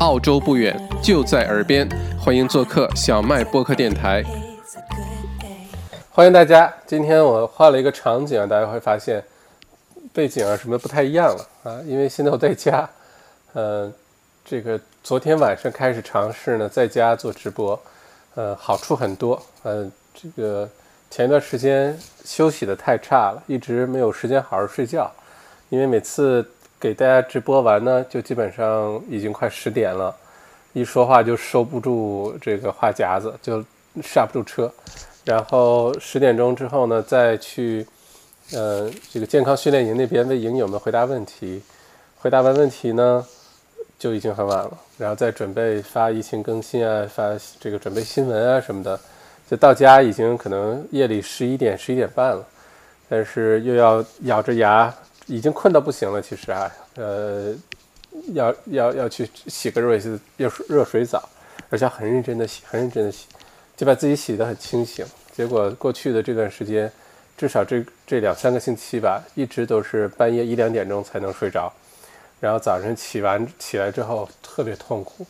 澳洲不远，就在耳边，欢迎做客小麦播客电台。欢迎大家，今天我换了一个场景，大家会发现背景啊什么不太一样了啊，因为现在我在家，呃，这个昨天晚上开始尝试呢，在家做直播，呃，好处很多，呃，这个前一段时间休息的太差了，一直没有时间好好睡觉，因为每次。给大家直播完呢，就基本上已经快十点了，一说话就收不住这个话夹子，就刹不住车。然后十点钟之后呢，再去呃这个健康训练营那边为营友们回答问题，回答完问题呢，就已经很晚了。然后再准备发疫情更新啊，发这个准备新闻啊什么的，就到家已经可能夜里十一点、十一点半了，但是又要咬着牙。已经困到不行了，其实啊，呃，要要要去洗个热水热水热水澡，而且很认真的洗，很认真的洗，就把自己洗得很清醒。结果过去的这段时间，至少这这两三个星期吧，一直都是半夜一两点钟才能睡着，然后早上起完起来之后特别痛苦，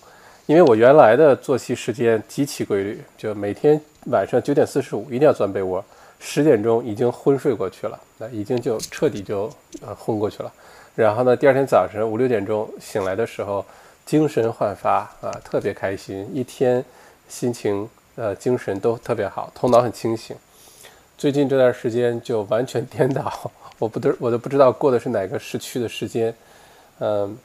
因为我原来的作息时间极其规律，就每天晚上九点四十五一定要钻被窝。十点钟已经昏睡过去了，那已经就彻底就呃昏过去了。然后呢，第二天早晨五六点钟醒来的时候，精神焕发啊，特别开心，一天心情呃精神都特别好，头脑很清醒。最近这段时间就完全颠倒，我不都我都不知道过的是哪个时区的时间，嗯，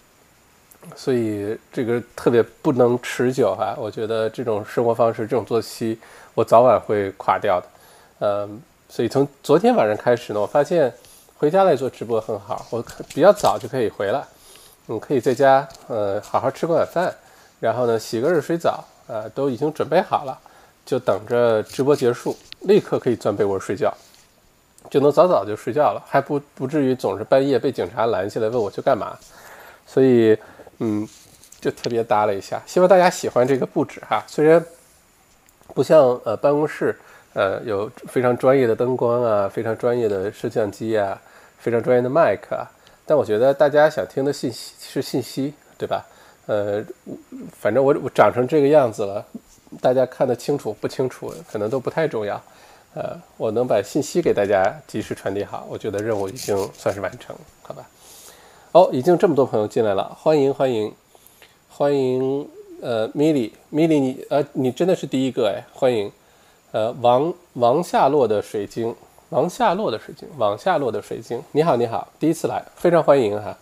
所以这个特别不能持久哈。我觉得这种生活方式、这种作息，我早晚会垮掉的。嗯，所以从昨天晚上开始呢，我发现回家来做直播很好，我比较早就可以回来，嗯，可以在家呃好好吃个晚饭，然后呢洗个热水澡，呃都已经准备好了，就等着直播结束，立刻可以钻被窝睡觉，就能早早就睡觉了，还不不至于总是半夜被警察拦下来问我去干嘛，所以嗯就特别搭了一下，希望大家喜欢这个布置哈，虽然不像呃办公室。呃，有非常专业的灯光啊，非常专业的摄像机啊，非常专业的麦克啊。但我觉得大家想听的信息是信息，对吧？呃，反正我我长成这个样子了，大家看得清楚不清楚，可能都不太重要。呃，我能把信息给大家及时传递好，我觉得任务已经算是完成，好吧？哦，已经这么多朋友进来了，欢迎欢迎欢迎！呃，米莉米莉，你呃，你真的是第一个哎，欢迎。呃，王王下落的水晶，王下落的水晶，往下落的水晶。你好，你好，第一次来，非常欢迎哈。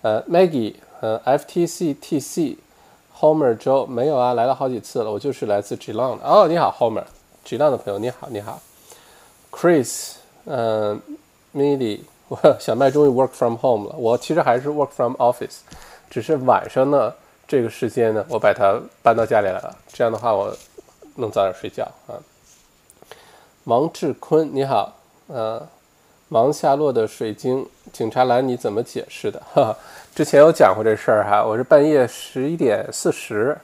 呃，Maggie，呃，FTCTC，Homer Joe，没有啊，来了好几次了，我就是来自 g l o n 的。哦，你好，Homer，g l o n 的朋友，你好，你好。Chris，嗯，Milly，我小麦终于 work from home 了，我其实还是 work from office，只是晚上呢，这个时间呢，我把它搬到家里来了，这样的话我能早点睡觉啊。王志坤，你好，呃，王下落的水晶警察拦你怎么解释的？哈，之前有讲过这事儿哈，我是半夜十一点四十，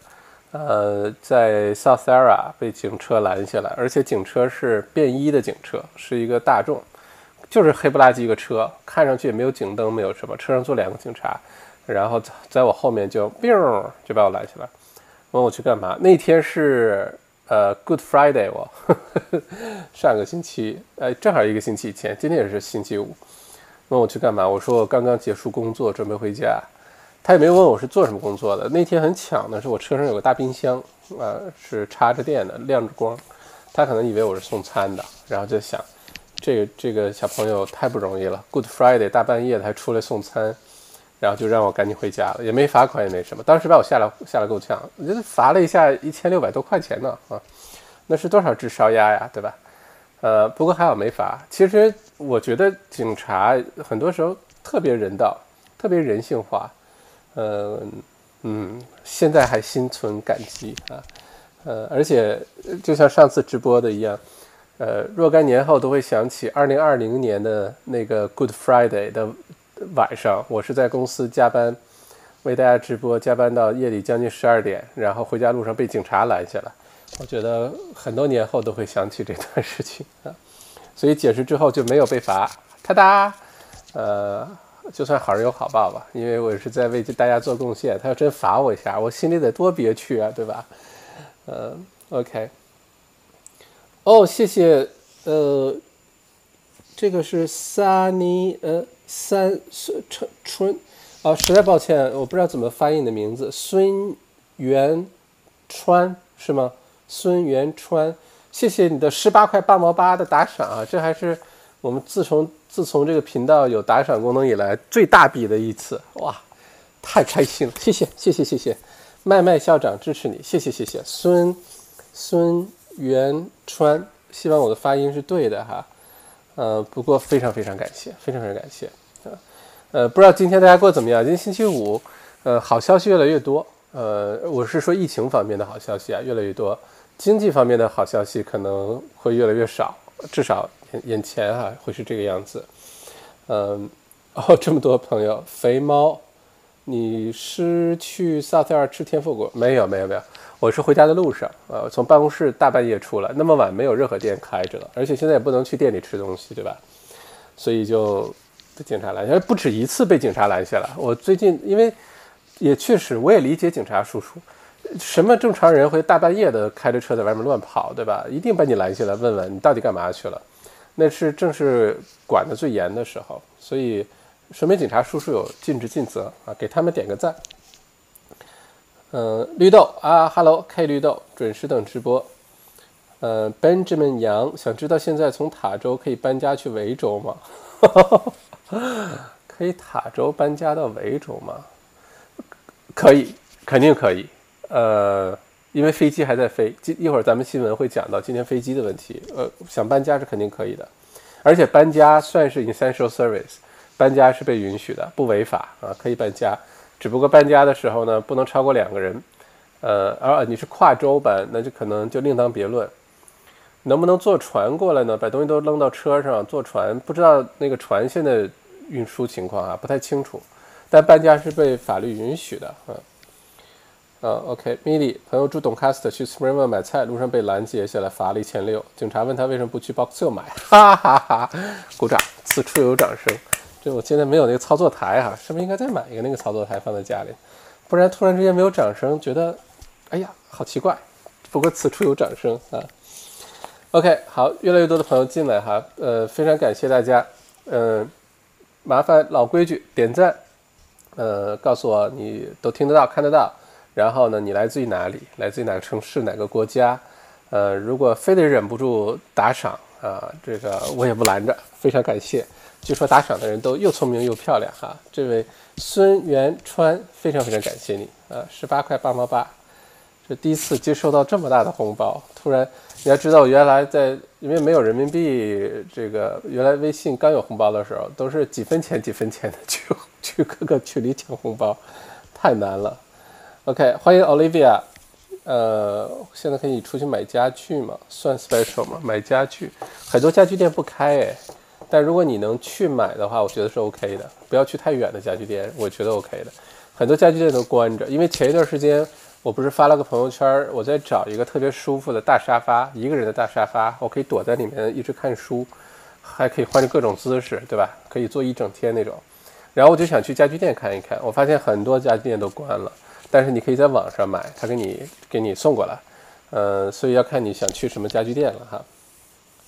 呃，在 South Era 被警车拦下来，而且警车是便衣的警车，是一个大众，就是黑不拉几一个车，看上去也没有警灯，没有什么，车上坐两个警察，然后在我后面就 biu 就把我拦下来，问我去干嘛？那天是。呃，Good Friday，我上个星期，呃，正好一个星期前，今天也是星期五。问我去干嘛？我说我刚刚结束工作，准备回家。他也没有问我是做什么工作的。那天很巧的是，我车上有个大冰箱，啊，是插着电的，亮着光。他可能以为我是送餐的，然后就想，这个这个小朋友太不容易了，Good Friday，大半夜的还出来送餐。然后就让我赶紧回家了，也没罚款，也没什么。当时把我吓了，吓了够呛。我觉得罚了一下一千六百多块钱呢，啊，那是多少只烧鸭呀，对吧？呃，不过还好没罚。其实我觉得警察很多时候特别人道，特别人性化。嗯嗯，现在还心存感激啊。呃，而且就像上次直播的一样，呃，若干年后都会想起二零二零年的那个 Good Friday 的。晚上我是在公司加班，为大家直播，加班到夜里将近十二点，然后回家路上被警察拦下了。我觉得很多年后都会想起这段事情啊，所以解释之后就没有被罚。哒哒，呃，就算好人有好报吧，因为我是在为大家做贡献。他要真罚我一下，我心里得多憋屈啊，对吧？嗯，OK。哦，谢谢，呃，这个是 Sunny，呃，三孙春春，啊，实在抱歉，我不知道怎么翻译你的名字，孙元川是吗？孙元川，谢谢你的十八块八毛八的打赏啊，这还是我们自从自从这个频道有打赏功能以来最大笔的一次，哇，太开心了，谢谢谢谢谢谢，麦麦校长支持你，谢谢谢谢，孙孙。元川，希望我的发音是对的哈，呃，不过非常非常感谢，非常非常感谢呃，呃，不知道今天大家过得怎么样？今天星期五，呃，好消息越来越多，呃，我是说疫情方面的好消息啊，越来越多，经济方面的好消息可能会越来越少，至少眼前啊会是这个样子，嗯，哦，这么多朋友，肥猫，你是去萨特尔吃天妇果？没有，没有，没有。我是回家的路上，呃，从办公室大半夜出来，那么晚没有任何店开着了，而且现在也不能去店里吃东西，对吧？所以就被警察拦下，不止一次被警察拦下了。我最近因为也确实，我也理解警察叔叔，什么正常人会大半夜的开着车在外面乱跑，对吧？一定把你拦下来问问你到底干嘛去了。那是正是管得最严的时候，所以说明警察叔叔有尽职尽责啊，给他们点个赞。嗯，绿豆啊，Hello K 绿豆，准时等直播。嗯，Benjamin 杨，想知道现在从塔州可以搬家去维州吗？可以塔州搬家到维州吗？可以，肯定可以。呃，因为飞机还在飞，今一会儿咱们新闻会讲到今天飞机的问题。呃，想搬家是肯定可以的，而且搬家算是 essential service，搬家是被允许的，不违法啊，可以搬家。只不过搬家的时候呢，不能超过两个人，呃，而你是跨州搬，那就可能就另当别论。能不能坐船过来呢？把东西都扔到车上，坐船，不知道那个船现在运输情况啊，不太清楚。但搬家是被法律允许的，嗯，嗯，OK，Milly 朋友住董 cast 去 Springville 买菜，路上被拦截下来，罚了一千六。警察问他为什么不去 Boxhill 买，哈哈哈，鼓掌，此处有掌声。就我现在没有那个操作台哈，是不是应该再买一个那个操作台放在家里？不然突然之间没有掌声，觉得哎呀好奇怪。不过此处有掌声啊。OK，好，越来越多的朋友进来哈，呃，非常感谢大家。嗯，麻烦老规矩，点赞，呃，告诉我你都听得到看得到，然后呢，你来自于哪里？来自于哪个城市？哪个国家？呃，如果非得忍不住打赏啊，这个我也不拦着，非常感谢。据说打赏的人都又聪明又漂亮哈，这位孙元川非常非常感谢你啊，十八块八毛八，这第一次接收到这么大的红包，突然你要知道，原来在因为没有人民币，这个原来微信刚有红包的时候，都是几分钱几分钱的去去各个群里抢红包，太难了。OK，欢迎 Olivia，呃，现在可以出去买家具吗？算 special 吗？买家具，很多家具店不开哎。但如果你能去买的话，我觉得是 OK 的。不要去太远的家具店，我觉得 OK 的。很多家具店都关着，因为前一段时间我不是发了个朋友圈，我在找一个特别舒服的大沙发，一个人的大沙发，我可以躲在里面一直看书，还可以换着各种姿势，对吧？可以坐一整天那种。然后我就想去家具店看一看，我发现很多家具店都关了，但是你可以在网上买，他给你给你送过来。嗯，所以要看你想去什么家具店了哈。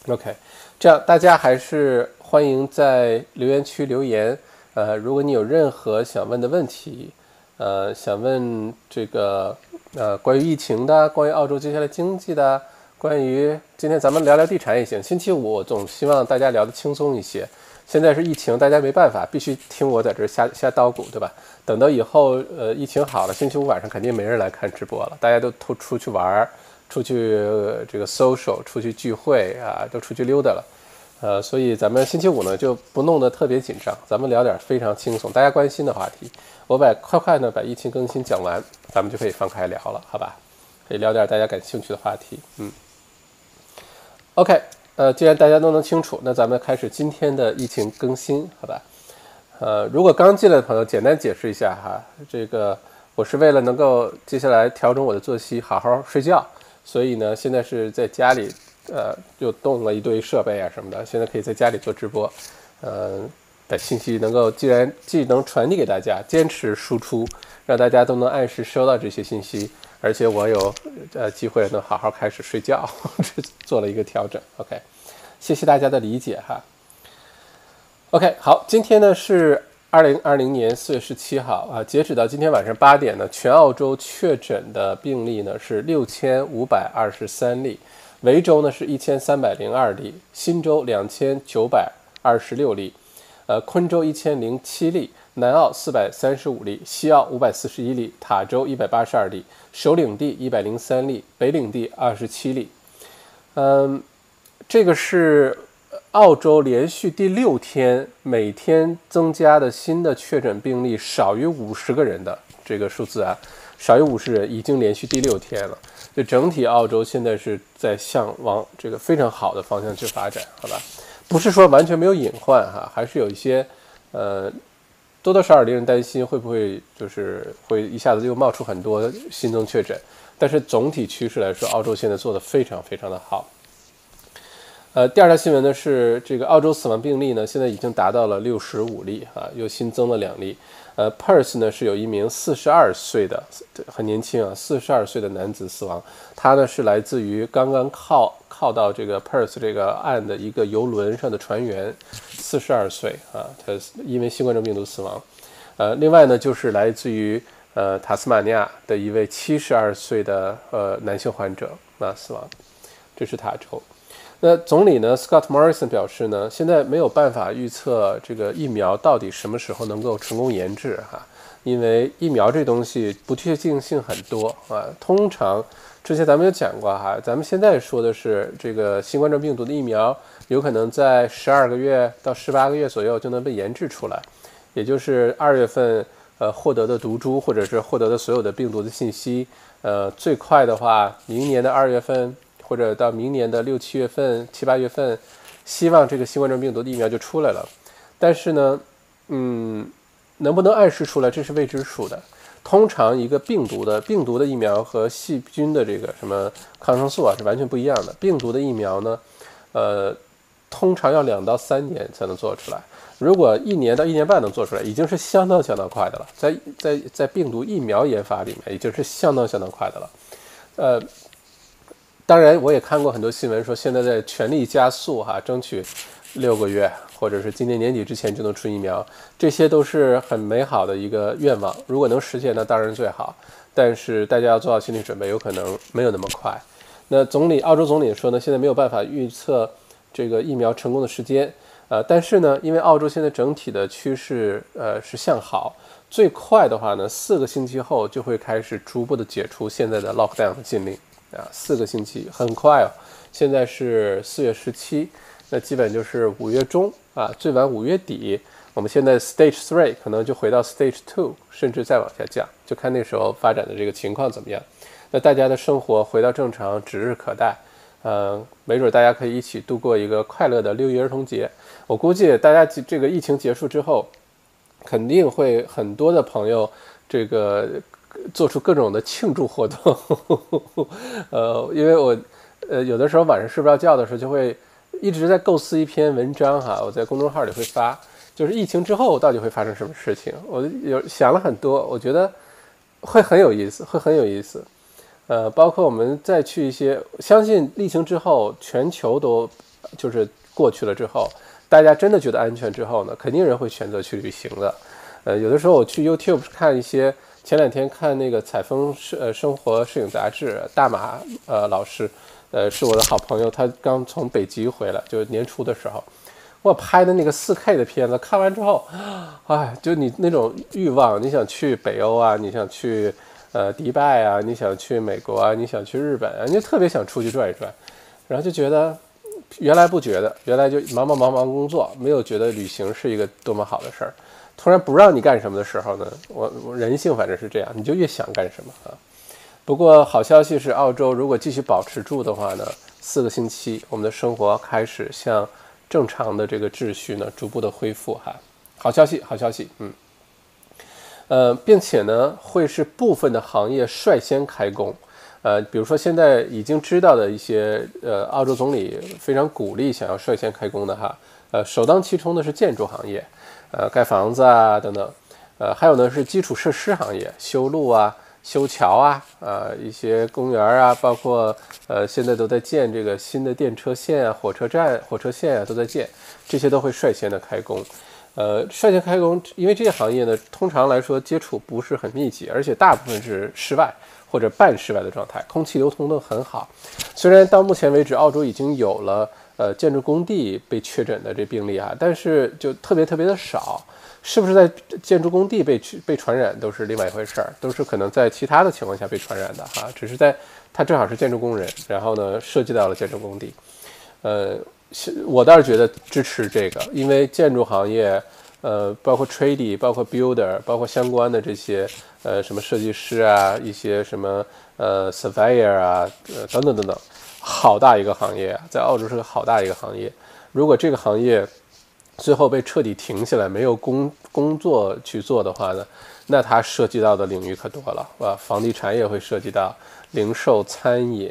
OK。这样，大家还是欢迎在留言区留言。呃，如果你有任何想问的问题，呃，想问这个呃关于疫情的，关于澳洲接下来经济的，关于今天咱们聊聊地产也行。星期五我总希望大家聊得轻松一些。现在是疫情，大家没办法，必须听我在这瞎瞎叨鼓，对吧？等到以后呃疫情好了，星期五晚上肯定没人来看直播了，大家都都出去玩儿。出去这个 social，出去聚会啊，都出去溜达了，呃，所以咱们星期五呢就不弄得特别紧张，咱们聊点非常轻松、大家关心的话题。我把快快呢把疫情更新讲完，咱们就可以放开聊了，好吧？可以聊点大家感兴趣的话题。嗯，OK，呃，既然大家都能清楚，那咱们开始今天的疫情更新，好吧？呃，如果刚进来的朋友，简单解释一下哈，这个我是为了能够接下来调整我的作息，好好睡觉。所以呢，现在是在家里，呃，又动了一堆设备啊什么的，现在可以在家里做直播，呃，的信息能够既然既能传递给大家，坚持输出，让大家都能按时收到这些信息，而且我有呃机会能好好开始睡觉，这 做了一个调整。OK，谢谢大家的理解哈。OK，好，今天呢是二零二零年四月十七号啊，截止到今天晚上八点呢，全澳洲确诊的病例呢是六千五百二十三例，维州呢是一千三百零二例，新州两千九百二十六例。呃，昆州一千零七例，南澳四百三十五例，西澳五百四十一例，塔州一百八十二例，首领地一百零三例，北领地二十七例。嗯，这个是澳洲连续第六天每天增加的新的确诊病例少于五十个人的这个数字啊，少于五十人已经连续第六天了。就整体澳洲现在是在向往这个非常好的方向去发展，好吧？不是说完全没有隐患哈，还是有一些，呃，多多少少令人担心会不会就是会一下子又冒出很多新增确诊。但是总体趋势来说，澳洲现在做的非常非常的好。呃，第二条新闻呢是这个澳洲死亡病例呢现在已经达到了六十五例啊，又新增了两例。呃，Perth 呢是有一名四十二岁的很年轻啊，四十二岁的男子死亡，他呢是来自于刚刚靠靠到这个 Perth 这个岸的一个游轮上的船员，四十二岁啊，他因为新冠状病毒死亡。呃，另外呢就是来自于呃塔斯马尼亚的一位七十二岁的呃男性患者啊死亡，这是塔州。那总理呢，Scott Morrison 表示呢，现在没有办法预测这个疫苗到底什么时候能够成功研制哈，因为疫苗这东西不确定性很多啊。通常之前咱们有讲过哈，咱们现在说的是这个新冠状病毒的疫苗，有可能在十二个月到十八个月左右就能被研制出来，也就是二月份呃获得的毒株或者是获得的所有的病毒的信息，呃，最快的话，明年的二月份。或者到明年的六七月份、七八月份，希望这个新冠状病毒的疫苗就出来了。但是呢，嗯，能不能按时出来，这是未知数的。通常一个病毒的病毒的疫苗和细菌的这个什么抗生素啊是完全不一样的。病毒的疫苗呢，呃，通常要两到三年才能做出来。如果一年到一年半能做出来，已经是相当相当快的了。在在在病毒疫苗研发里面，已经是相当相当快的了。呃。当然，我也看过很多新闻，说现在在全力加速哈，争取六个月，或者是今年年底之前就能出疫苗，这些都是很美好的一个愿望。如果能实现，那当然最好。但是大家要做好心理准备，有可能没有那么快。那总理，澳洲总理说呢，现在没有办法预测这个疫苗成功的时间。呃，但是呢，因为澳洲现在整体的趋势呃是向好，最快的话呢，四个星期后就会开始逐步的解除现在的 lockdown 的禁令。啊，四个星期很快哦。现在是四月十七，那基本就是五月中啊，最晚五月底。我们现在 Stage Three 可能就回到 Stage Two，甚至再往下降，就看那时候发展的这个情况怎么样。那大家的生活回到正常指日可待。嗯，没准大家可以一起度过一个快乐的六一儿童节。我估计大家这个疫情结束之后，肯定会很多的朋友这个。做出各种的庆祝活动，呵呵呵呃，因为我，呃，有的时候晚上睡不着觉的时候，就会一直在构思一篇文章哈，我在公众号里会发，就是疫情之后到底会发生什么事情，我有想了很多，我觉得会很有意思，会很有意思，呃，包括我们再去一些，相信疫情之后全球都就是过去了之后，大家真的觉得安全之后呢，肯定人会选择去旅行的，呃，有的时候我去 YouTube 看一些。前两天看那个采风摄呃生活摄影杂志，大马呃老师，呃是我的好朋友，他刚从北极回来，就年初的时候，我拍的那个四 K 的片子，看完之后，哎，就你那种欲望，你想去北欧啊，你想去呃迪拜啊，你想去美国啊，你想去日本啊，你就特别想出去转一转，然后就觉得原来不觉得，原来就忙忙忙忙工作，没有觉得旅行是一个多么好的事儿。突然不让你干什么的时候呢？我我人性反正是这样，你就越想干什么啊。不过好消息是，澳洲如果继续保持住的话呢，四个星期我们的生活开始向正常的这个秩序呢逐步的恢复哈。好消息，好消息，嗯，呃，并且呢会是部分的行业率先开工，呃，比如说现在已经知道的一些呃，澳洲总理非常鼓励想要率先开工的哈，呃，首当其冲的是建筑行业。呃，盖房子啊等等，呃，还有呢是基础设施行业，修路啊、修桥啊，啊，一些公园啊，包括呃现在都在建这个新的电车线啊、火车站、火车线啊都在建，这些都会率先的开工。呃，率先开工，因为这些行业呢，通常来说接触不是很密集，而且大部分是室外或者半室外的状态，空气流通都很好。虽然到目前为止，澳洲已经有了呃建筑工地被确诊的这病例啊，但是就特别特别的少。是不是在建筑工地被被传染都是另外一回事儿，都是可能在其他的情况下被传染的哈。只是在他正好是建筑工人，然后呢涉及到了建筑工地，呃。我倒是觉得支持这个，因为建筑行业，呃，包括 trade，包括 builder，包括相关的这些，呃，什么设计师啊，一些什么呃 surveyor 啊，呃，等等等等，好大一个行业啊，在澳洲是个好大一个行业。如果这个行业最后被彻底停下来，没有工工作去做的话呢，那它涉及到的领域可多了，啊，房地产也会涉及到，零售、餐饮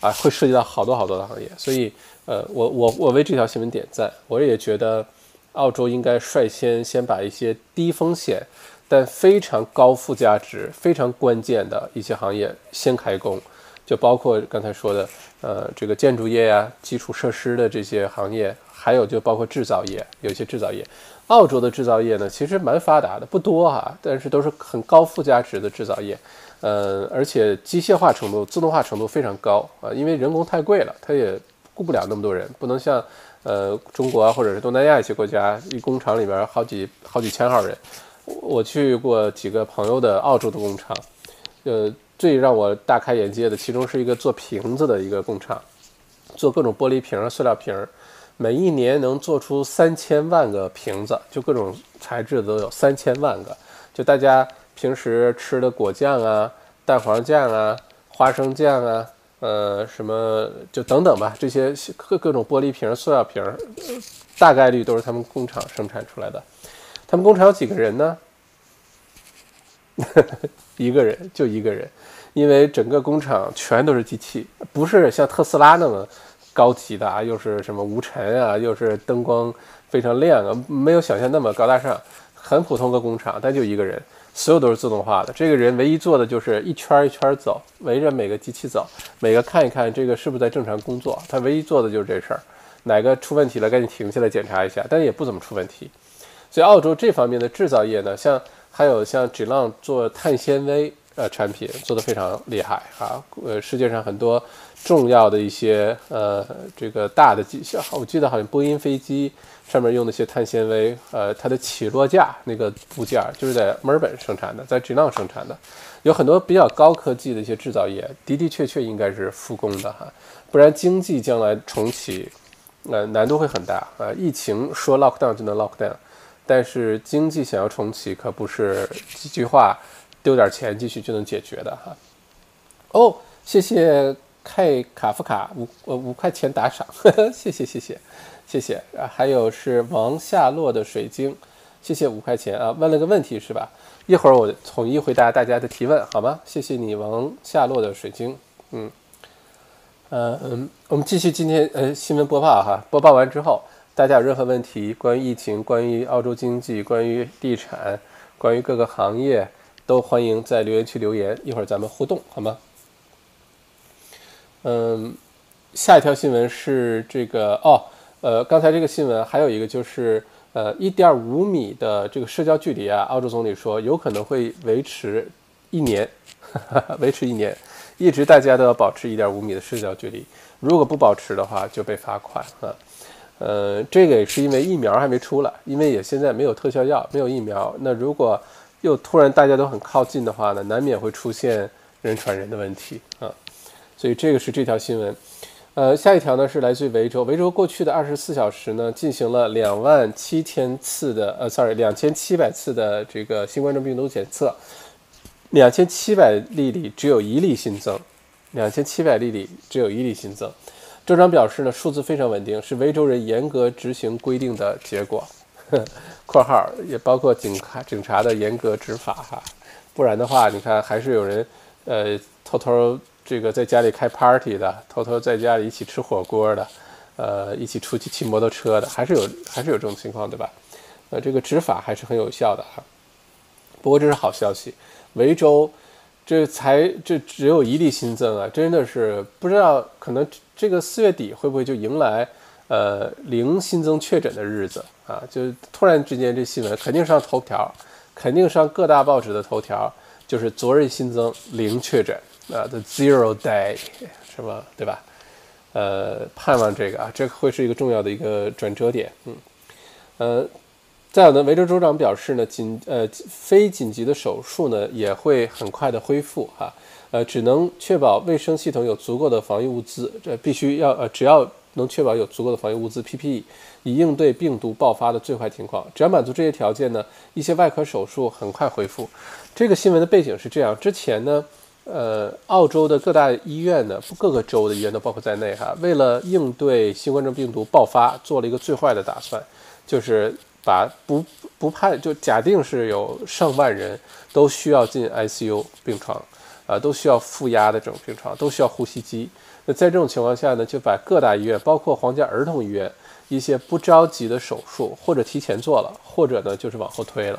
啊，会涉及到好多好多的行业，所以。呃，我我我为这条新闻点赞。我也觉得，澳洲应该率先先把一些低风险但非常高附加值、非常关键的一些行业先开工，就包括刚才说的，呃，这个建筑业呀、基础设施的这些行业，还有就包括制造业，有些制造业。澳洲的制造业呢，其实蛮发达的，不多哈，但是都是很高附加值的制造业。呃，而且机械化程度、自动化程度非常高啊，因为人工太贵了，它也。雇不了那么多人，不能像，呃，中国啊，或者是东南亚一些国家，一工厂里边好几好几千号人。我去过几个朋友的澳洲的工厂，呃，最让我大开眼界的，其中是一个做瓶子的一个工厂，做各种玻璃瓶、塑料瓶，每一年能做出三千万个瓶子，就各种材质都有三千万个。就大家平时吃的果酱啊、蛋黄酱啊、花生酱啊。呃，什么就等等吧，这些各各种玻璃瓶、塑料瓶，大概率都是他们工厂生产出来的。他们工厂有几个人呢？一个人，就一个人，因为整个工厂全都是机器，不是像特斯拉那么高级的啊，又是什么无尘啊，又是灯光非常亮啊，没有想象那么高大上，很普通的工厂，但就一个人。所有都是自动化的，这个人唯一做的就是一圈一圈走，围着每个机器走，每个看一看这个是不是在正常工作。他唯一做的就是这事儿，哪个出问题了赶紧停下来检查一下，但也不怎么出问题。所以澳洲这方面的制造业呢，像还有像 g l o n 做碳纤维呃产品做得非常厉害啊，呃世界上很多重要的一些呃这个大的机，我记得好像波音飞机。上面用那些碳纤维，呃，它的起落架那个部件就是在墨尔本生产的，在吉浪生产的，有很多比较高科技的一些制造业，的的确确应该是复工的哈，不然经济将来重启，呃，难度会很大啊。疫情说 lock down 就能 lock down，但是经济想要重启可不是几句话丢点钱进去就能解决的哈。哦，谢谢凯卡夫卡五呃五块钱打赏，谢 谢谢谢。谢谢啊，还有是王夏洛的水晶，谢谢五块钱啊，问了个问题是吧？一会儿我统一回答大家的提问，好吗？谢谢你，王夏洛的水晶，嗯，呃嗯，我们继续今天呃新闻播报哈，播报完之后，大家有任何问题，关于疫情，关于澳洲经济，关于地产，关于各个行业，都欢迎在留言区留言，一会儿咱们互动，好吗？嗯，下一条新闻是这个哦。呃，刚才这个新闻还有一个就是，呃，一点五米的这个社交距离啊，澳洲总理说有可能会维持一年，维持一年，一直大家都要保持一点五米的社交距离，如果不保持的话就被罚款啊。呃，这个也是因为疫苗还没出来，因为也现在没有特效药，没有疫苗，那如果又突然大家都很靠近的话呢，难免会出现人传人的问题啊。所以这个是这条新闻。呃，下一条呢是来自于维州。维州过去的二十四小时呢，进行了两万七千次的，呃，sorry，两千七百次的这个新冠状病毒检测，两千七百例里只有一例新增，两千七百例里只有一例新增。州长表示呢，数字非常稳定，是维州人严格执行规定的结果。括号也包括警察警察的严格执法哈，不然的话，你看还是有人呃偷偷。这个在家里开 party 的，偷偷在家里一起吃火锅的，呃，一起出去骑摩托车的，还是有，还是有这种情况，对吧？呃，这个执法还是很有效的哈。不过这是好消息，维州这才这只有一例新增啊，真的是不知道可能这个四月底会不会就迎来呃零新增确诊的日子啊？就突然之间这新闻肯定上头条，肯定上各大报纸的头条，就是昨日新增零确诊啊，the zero day 什么对吧？呃，盼望这个啊，这会是一个重要的一个转折点。嗯，呃，再有呢，维州州长表示呢，紧呃非紧急的手术呢也会很快的恢复哈，呃，只能确保卫生系统有足够的防疫物资，这必须要呃，只要能确保有足够的防疫物资 PPE，以应对病毒爆发的最坏情况。只要满足这些条件呢，一些外科手术很快恢复。这个新闻的背景是这样，之前呢。呃，澳洲的各大医院呢，各个州的医院都包括在内哈。为了应对新冠状病毒爆发，做了一个最坏的打算，就是把不不派就假定是有上万人都需要进 ICU 病床，啊，都需要负压的这种病床，都需要呼吸机。那在这种情况下呢，就把各大医院，包括皇家儿童医院，一些不着急的手术，或者提前做了，或者呢就是往后推了，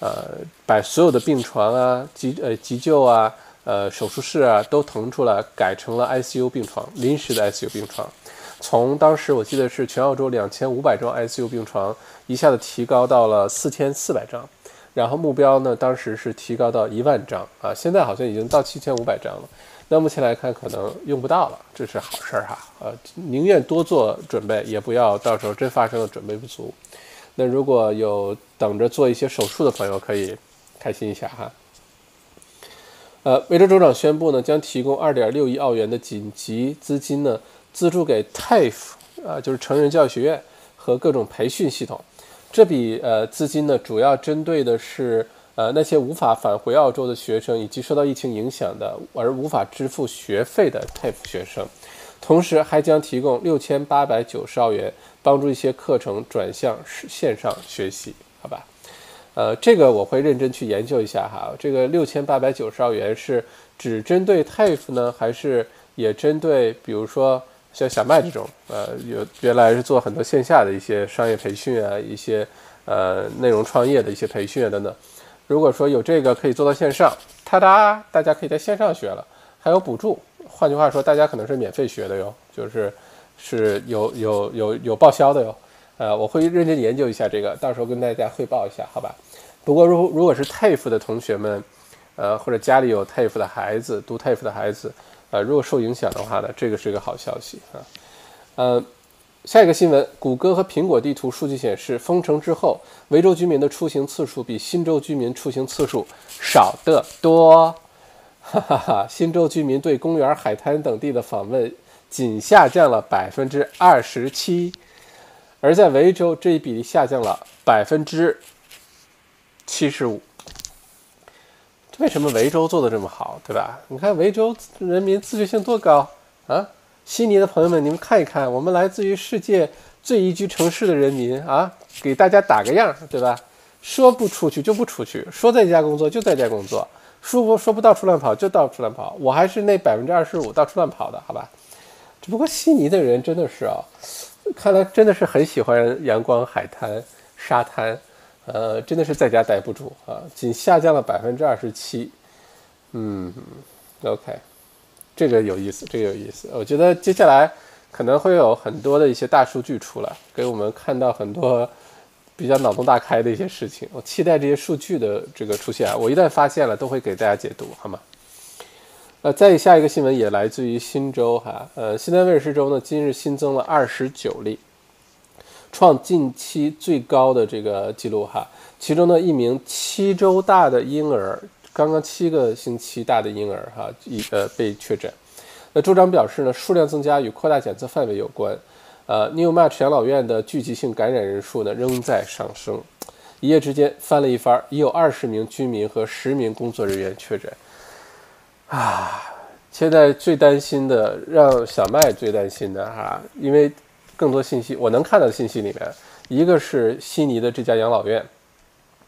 呃，把所有的病床啊、急呃急救啊。呃，手术室啊，都腾出来，改成了 ICU 病床，临时的 ICU 病床。从当时我记得是全澳洲两千五百张 ICU 病床，一下子提高到了四千四百张。然后目标呢，当时是提高到一万张啊，现在好像已经到七千五百张了。那目前来看，可能用不到了，这是好事儿哈。呃，宁愿多做准备，也不要到时候真发生了准备不足。那如果有等着做一些手术的朋友，可以开心一下哈。呃，维州州长宣布呢，将提供二点六亿澳元的紧急资金呢，资助给 TAFE 啊，就是成人教育学院和各种培训系统。这笔呃资金呢，主要针对的是呃那些无法返回澳洲的学生，以及受到疫情影响的而无法支付学费的 TAFE 学生。同时，还将提供六千八百九十澳元，帮助一些课程转向线上学习。呃，这个我会认真去研究一下哈。这个六千八百九十二元是只针对 TAFE 呢，还是也针对比如说像小麦这种，呃，有原来是做很多线下的一些商业培训啊，一些呃内容创业的一些培训啊等等。如果说有这个可以做到线上，哒哒，大家可以在线上学了，还有补助。换句话说，大家可能是免费学的哟，就是是有有有有报销的哟。呃，我会认真研究一下这个，到时候跟大家汇报一下，好吧？不过，如如果是 TAFE 的同学们，呃，或者家里有 TAFE 的孩子，读 TAFE 的孩子，呃，如果受影响的话呢，这个是一个好消息啊。呃，下一个新闻，谷歌和苹果地图数据显示，封城之后，维州居民的出行次数比新州居民出行次数少得多。哈哈哈，新州居民对公园、海滩等地的访问仅下降了百分之二十七，而在维州，这一比例下降了百分之。七十五，为什么维州做的这么好，对吧？你看维州人民自觉性多高啊！悉尼的朋友们，你们看一看，我们来自于世界最宜居城市的人民啊，给大家打个样，对吧？说不出去就不出去，说在家工作就在家工作，说不说不到处乱跑就到处乱跑。我还是那百分之二十五到处乱跑的，好吧？只不过悉尼的人真的是啊，看来真的是很喜欢阳光、海滩、沙滩。呃，真的是在家待不住啊，仅下降了百分之二十七。嗯，OK，这个有意思，这个有意思。我觉得接下来可能会有很多的一些大数据出来，给我们看到很多比较脑洞大开的一些事情。我期待这些数据的这个出现。我一旦发现了，都会给大家解读，好吗？呃，再下一个新闻也来自于新州哈，呃，新南威尔士州呢，今日新增了二十九例。创近期最高的这个记录哈，其中呢一名七周大的婴儿，刚刚七个星期大的婴儿哈，一呃被确诊。那州长表示呢，数量增加与扩大检测范围有关。呃，New March 养老院的聚集性感染人数呢仍在上升，一夜之间翻了一番，已有二十名居民和十名工作人员确诊。啊，现在最担心的，让小麦最担心的哈，因为。更多信息，我能看到的信息里面，一个是悉尼的这家养老院，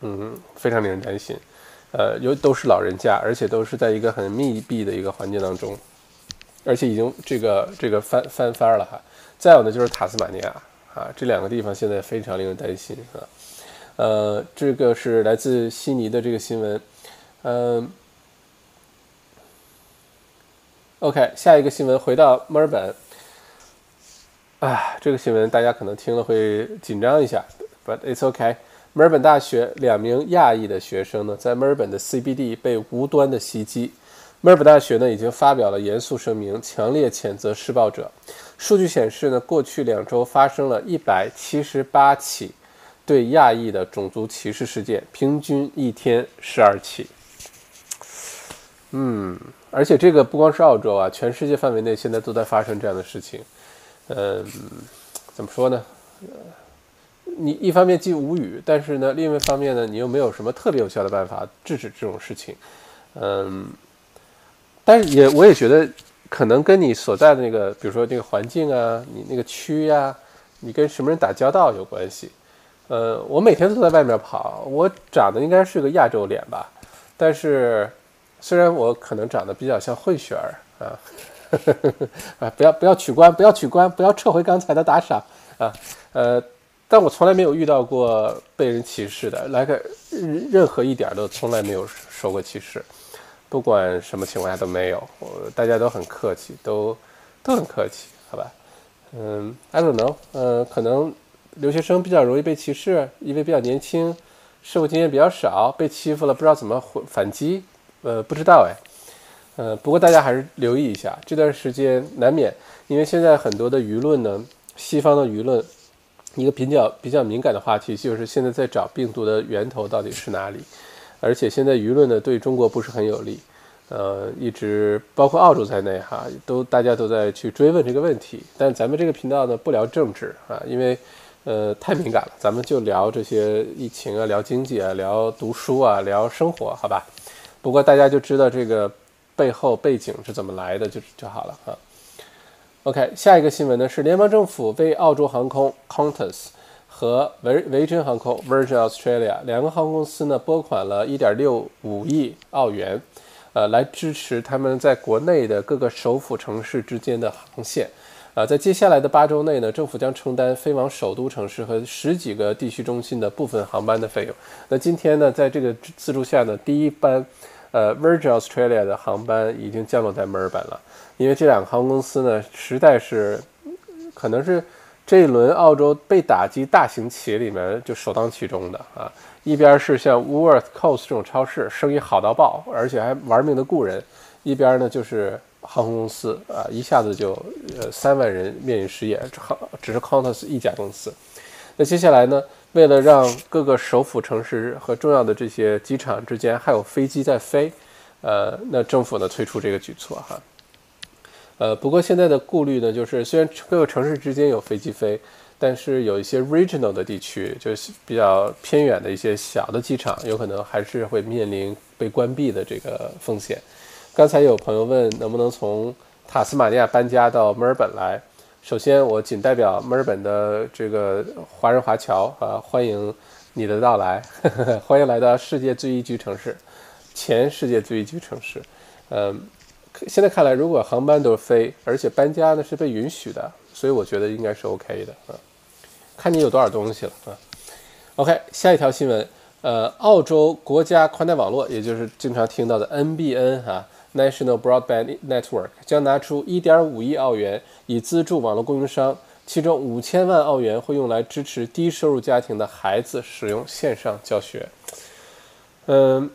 嗯，非常令人担心，呃，有都是老人家，而且都是在一个很密闭的一个环境当中，而且已经这个这个翻翻番了哈。再有呢，就是塔斯马尼亚啊，这两个地方现在非常令人担心啊。呃，这个是来自悉尼的这个新闻，嗯，OK，下一个新闻回到墨尔本，啊，这个新闻大家可能听了会紧张一下，But it's OK。墨尔本大学两名亚裔的学生呢，在墨尔本的 CBD 被无端的袭击。墨尔本大学呢已经发表了严肃声明，强烈谴责施暴者。数据显示呢，过去两周发生了一百七十八起。对亚裔的种族歧视事件，平均一天十二起。嗯，而且这个不光是澳洲啊，全世界范围内现在都在发生这样的事情。嗯，怎么说呢？你一方面既无语，但是呢，另一方面呢，你又没有什么特别有效的办法制止这种事情。嗯，但是也我也觉得，可能跟你所在的那个，比如说那个环境啊，你那个区呀，你跟什么人打交道有关系。呃，我每天都在外面跑，我长得应该是个亚洲脸吧，但是虽然我可能长得比较像混血儿啊，啊，不要不要取关，不要取关，不要撤回刚才的打赏啊，呃，但我从来没有遇到过被人歧视的，来个任何一点都从来没有受过歧视，不管什么情况下都没有，大家都很客气，都都很客气，好吧，嗯，I don't know，呃，可能。留学生比较容易被歧视，因为比较年轻，社会经验比较少，被欺负了不知道怎么回反击，呃，不知道哎，呃，不过大家还是留意一下，这段时间难免，因为现在很多的舆论呢，西方的舆论，一个比较比较敏感的话题就是现在在找病毒的源头到底是哪里，而且现在舆论呢对中国不是很有利，呃，一直包括澳洲在内哈，都大家都在去追问这个问题，但咱们这个频道呢不聊政治啊，因为。呃，太敏感了，咱们就聊这些疫情啊，聊经济啊，聊读书啊，聊生活，好吧？不过大家就知道这个背后背景是怎么来的就就好了哈。OK，下一个新闻呢是联邦政府为澳洲航空 Qantas 和维维珍航空 Virgin Australia 两个航空公司呢拨款了1.65亿澳元，呃，来支持他们在国内的各个首府城市之间的航线。啊，在接下来的八周内呢，政府将承担飞往首都城市和十几个地区中心的部分航班的费用。那今天呢，在这个资助下呢，第一班，呃，Virgin Australia 的航班已经降落在墨尔本了。因为这两个航空公司呢，实在是可能是这一轮澳洲被打击大型企业里面就首当其冲的啊。一边是像 Woolworth、Coles 这种超市，生意好到爆，而且还玩命的雇人；一边呢就是。航空公司啊，一下子就呃三万人面临失业，只是 Qantas 一家公司。那接下来呢，为了让各个首府城市和重要的这些机场之间还有飞机在飞，呃，那政府呢推出这个举措哈。呃，不过现在的顾虑呢，就是虽然各个城市之间有飞机飞，但是有一些 regional 的地区，就是比较偏远的一些小的机场，有可能还是会面临被关闭的这个风险。刚才有朋友问能不能从塔斯马尼亚搬家到墨尔本来。首先，我仅代表墨尔本的这个华人华侨啊，欢迎你的到来，欢迎来到世界最宜居城市，前世界最宜居城市。嗯，现在看来，如果航班都是飞，而且搬家呢是被允许的，所以我觉得应该是 OK 的啊。看你有多少东西了啊。OK，下一条新闻，呃，澳洲国家宽带网络，也就是经常听到的 NBN 啊。National Broadband Network 将拿出1.5亿澳元以资助网络供应商，其中五千万澳元会用来支持低收入家庭的孩子使用线上教学。嗯，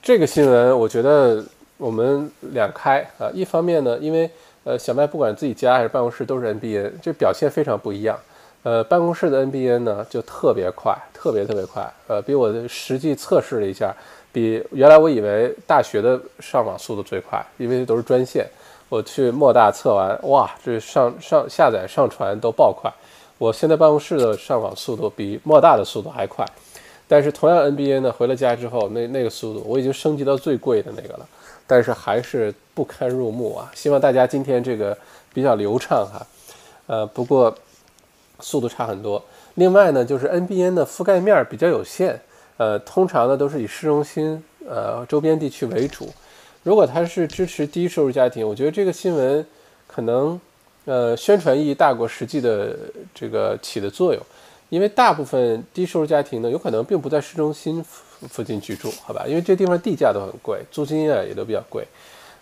这个新闻我觉得我们两开啊，一方面呢，因为呃小麦不管自己家还是办公室都是 NBN，这表现非常不一样。呃，办公室的 NBN 呢就特别快，特别特别快，呃，比我实际测试了一下。比原来我以为大学的上网速度最快，因为都是专线。我去莫大测完，哇，这上上下载上传都爆快。我现在办公室的上网速度比莫大的速度还快。但是同样 NBA 呢，回了家之后，那那个速度我已经升级到最贵的那个了，但是还是不堪入目啊。希望大家今天这个比较流畅哈。呃，不过速度差很多。另外呢，就是 NBA 的覆盖面比较有限。呃，通常呢都是以市中心、呃周边地区为主。如果它是支持低收入家庭，我觉得这个新闻可能，呃，宣传意义大过实际的这个起的作用。因为大部分低收入家庭呢，有可能并不在市中心附附近居住，好吧？因为这地方地价都很贵，租金啊也都比较贵。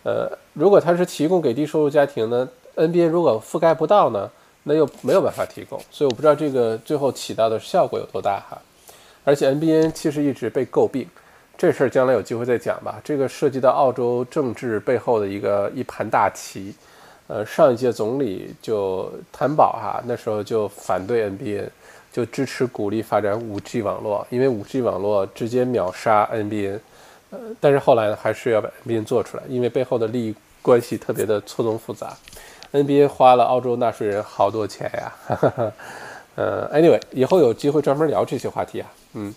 呃，如果他是提供给低收入家庭呢，NBA 如果覆盖不到呢，那又没有办法提供，所以我不知道这个最后起到的效果有多大哈。而且 NBA 其实一直被诟病，这事儿将来有机会再讲吧。这个涉及到澳洲政治背后的一个一盘大棋。呃，上一届总理就谭宝哈，那时候就反对 NBN，就支持鼓励发展 5G 网络，因为 5G 网络直接秒杀 NBN。呃，但是后来呢，还是要把 NBN 做出来，因为背后的利益关系特别的错综复杂。NBA 花了澳洲纳税人好多钱呀。呃，Anyway，以后有机会专门聊这些话题啊。嗯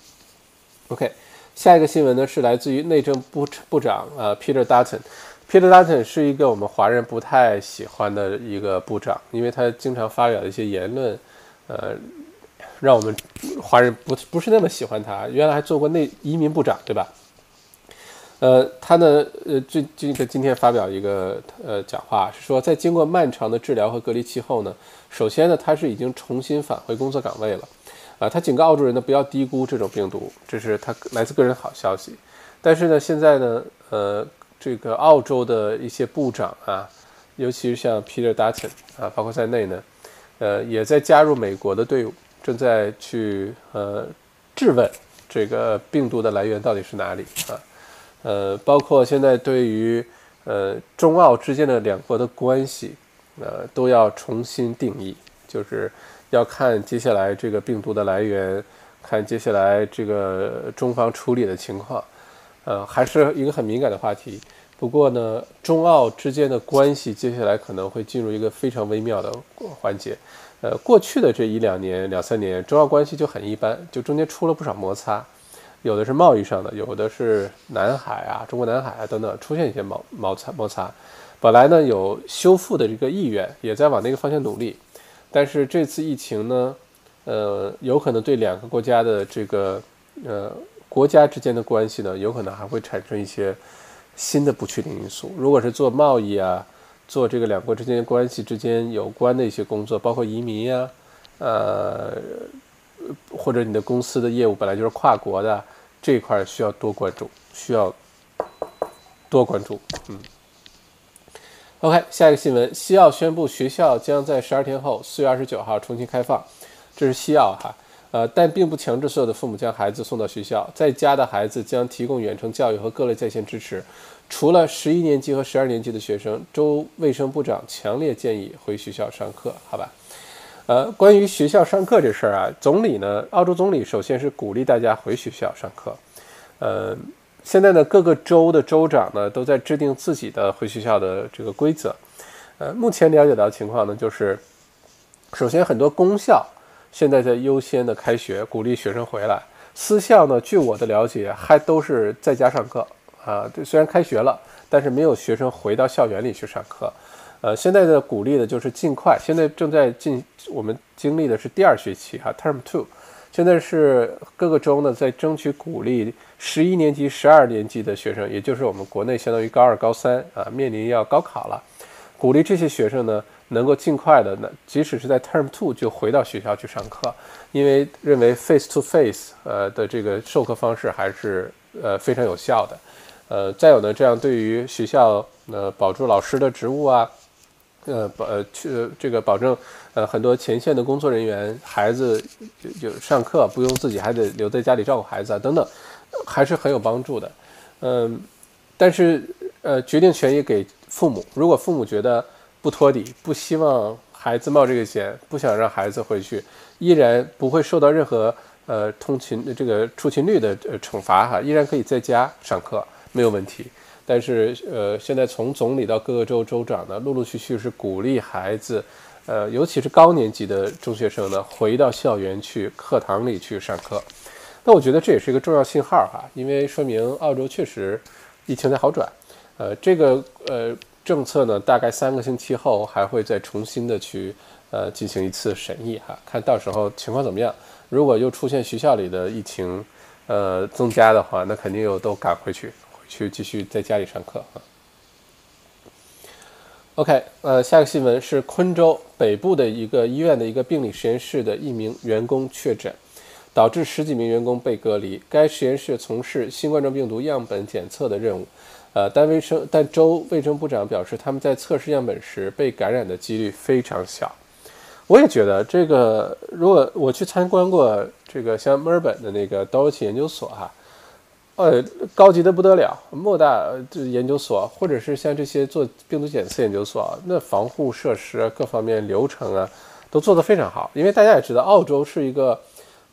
，OK，下一个新闻呢是来自于内政部部长啊 Peter Dutton。Peter Dutton 是一个我们华人不太喜欢的一个部长，因为他经常发表一些言论，呃，让我们华人不不是那么喜欢他。原来还做过内移民部长，对吧？呃，他呢，呃，这这个今天发表一个呃讲话，是说在经过漫长的治疗和隔离期后呢，首先呢，他是已经重新返回工作岗位了，啊，他警告澳洲人呢不要低估这种病毒，这是他来自个人好消息。但是呢，现在呢，呃。这个澳洲的一些部长啊，尤其是像 Peter Dutton 啊，包括在内呢，呃，也在加入美国的队伍，正在去呃质问这个病毒的来源到底是哪里啊？呃，包括现在对于呃中澳之间的两国的关系，呃，都要重新定义，就是要看接下来这个病毒的来源，看接下来这个中方处理的情况。呃，还是一个很敏感的话题。不过呢，中澳之间的关系接下来可能会进入一个非常微妙的环节。呃，过去的这一两年、两三年，中澳关系就很一般，就中间出了不少摩擦，有的是贸易上的，有的是南海啊、中国南海啊等等出现一些摩摩擦摩擦。本来呢有修复的这个意愿，也在往那个方向努力，但是这次疫情呢，呃，有可能对两个国家的这个呃。国家之间的关系呢，有可能还会产生一些新的不确定因素。如果是做贸易啊，做这个两国之间关系之间有关的一些工作，包括移民呀，呃，或者你的公司的业务本来就是跨国的这一块，需要多关注，需要多关注。嗯。OK，下一个新闻，西澳宣布学校将在十二天后，四月二十九号重新开放。这是西澳哈。呃，但并不强制所有的父母将孩子送到学校，在家的孩子将提供远程教育和各类在线支持。除了十一年级和十二年级的学生，州卫生部长强烈建议回学校上课。好吧，呃，关于学校上课这事儿啊，总理呢，澳洲总理首先是鼓励大家回学校上课。呃，现在呢，各个州的州长呢都在制定自己的回学校的这个规则。呃，目前了解到的情况呢，就是首先很多公校。现在在优先的开学，鼓励学生回来。私校呢，据我的了解，还都是在家上课啊。对，虽然开学了，但是没有学生回到校园里去上课。呃，现在的鼓励的就是尽快。现在正在进，我们经历的是第二学期哈，Term Two。现在是各个州呢在争取鼓励十一年级、十二年级的学生，也就是我们国内相当于高二、高三啊，面临要高考了，鼓励这些学生呢。能够尽快的，那即使是在 Term Two 就回到学校去上课，因为认为 Face to Face 呃的这个授课方式还是呃非常有效的，呃，再有呢，这样对于学校呃保住老师的职务啊，呃保呃去这个保证呃很多前线的工作人员孩子就就上课不用自己还得留在家里照顾孩子啊等等，还是很有帮助的，嗯，但是呃决定权也给父母，如果父母觉得。不托底，不希望孩子冒这个险，不想让孩子回去，依然不会受到任何呃通勤的这个出勤率的呃惩罚哈，依然可以在家上课没有问题。但是呃，现在从总理到各个州州长呢，陆陆续续是鼓励孩子，呃，尤其是高年级的中学生呢，回到校园去课堂里去上课。那我觉得这也是一个重要信号哈，因为说明澳洲确实疫情在好转。呃，这个呃。政策呢，大概三个星期后还会再重新的去呃进行一次审议哈，看到时候情况怎么样。如果又出现学校里的疫情呃增加的话，那肯定又都赶回去，回去继续在家里上课啊。OK，呃，下个新闻是昆州北部的一个医院的一个病理实验室的一名员工确诊，导致十几名员工被隔离。该实验室从事新冠状病毒样本检测的任务，呃，但卫生但州卫生部长表示，他们在测试样本时被感染的几率非常小。我也觉得这个，如果我去参观过这个像墨尔本的那个道尔奇研究所哈。呃，高级的不得了，莫大这研究所，或者是像这些做病毒检测研究所，那防护设施各方面流程啊，都做得非常好。因为大家也知道，澳洲是一个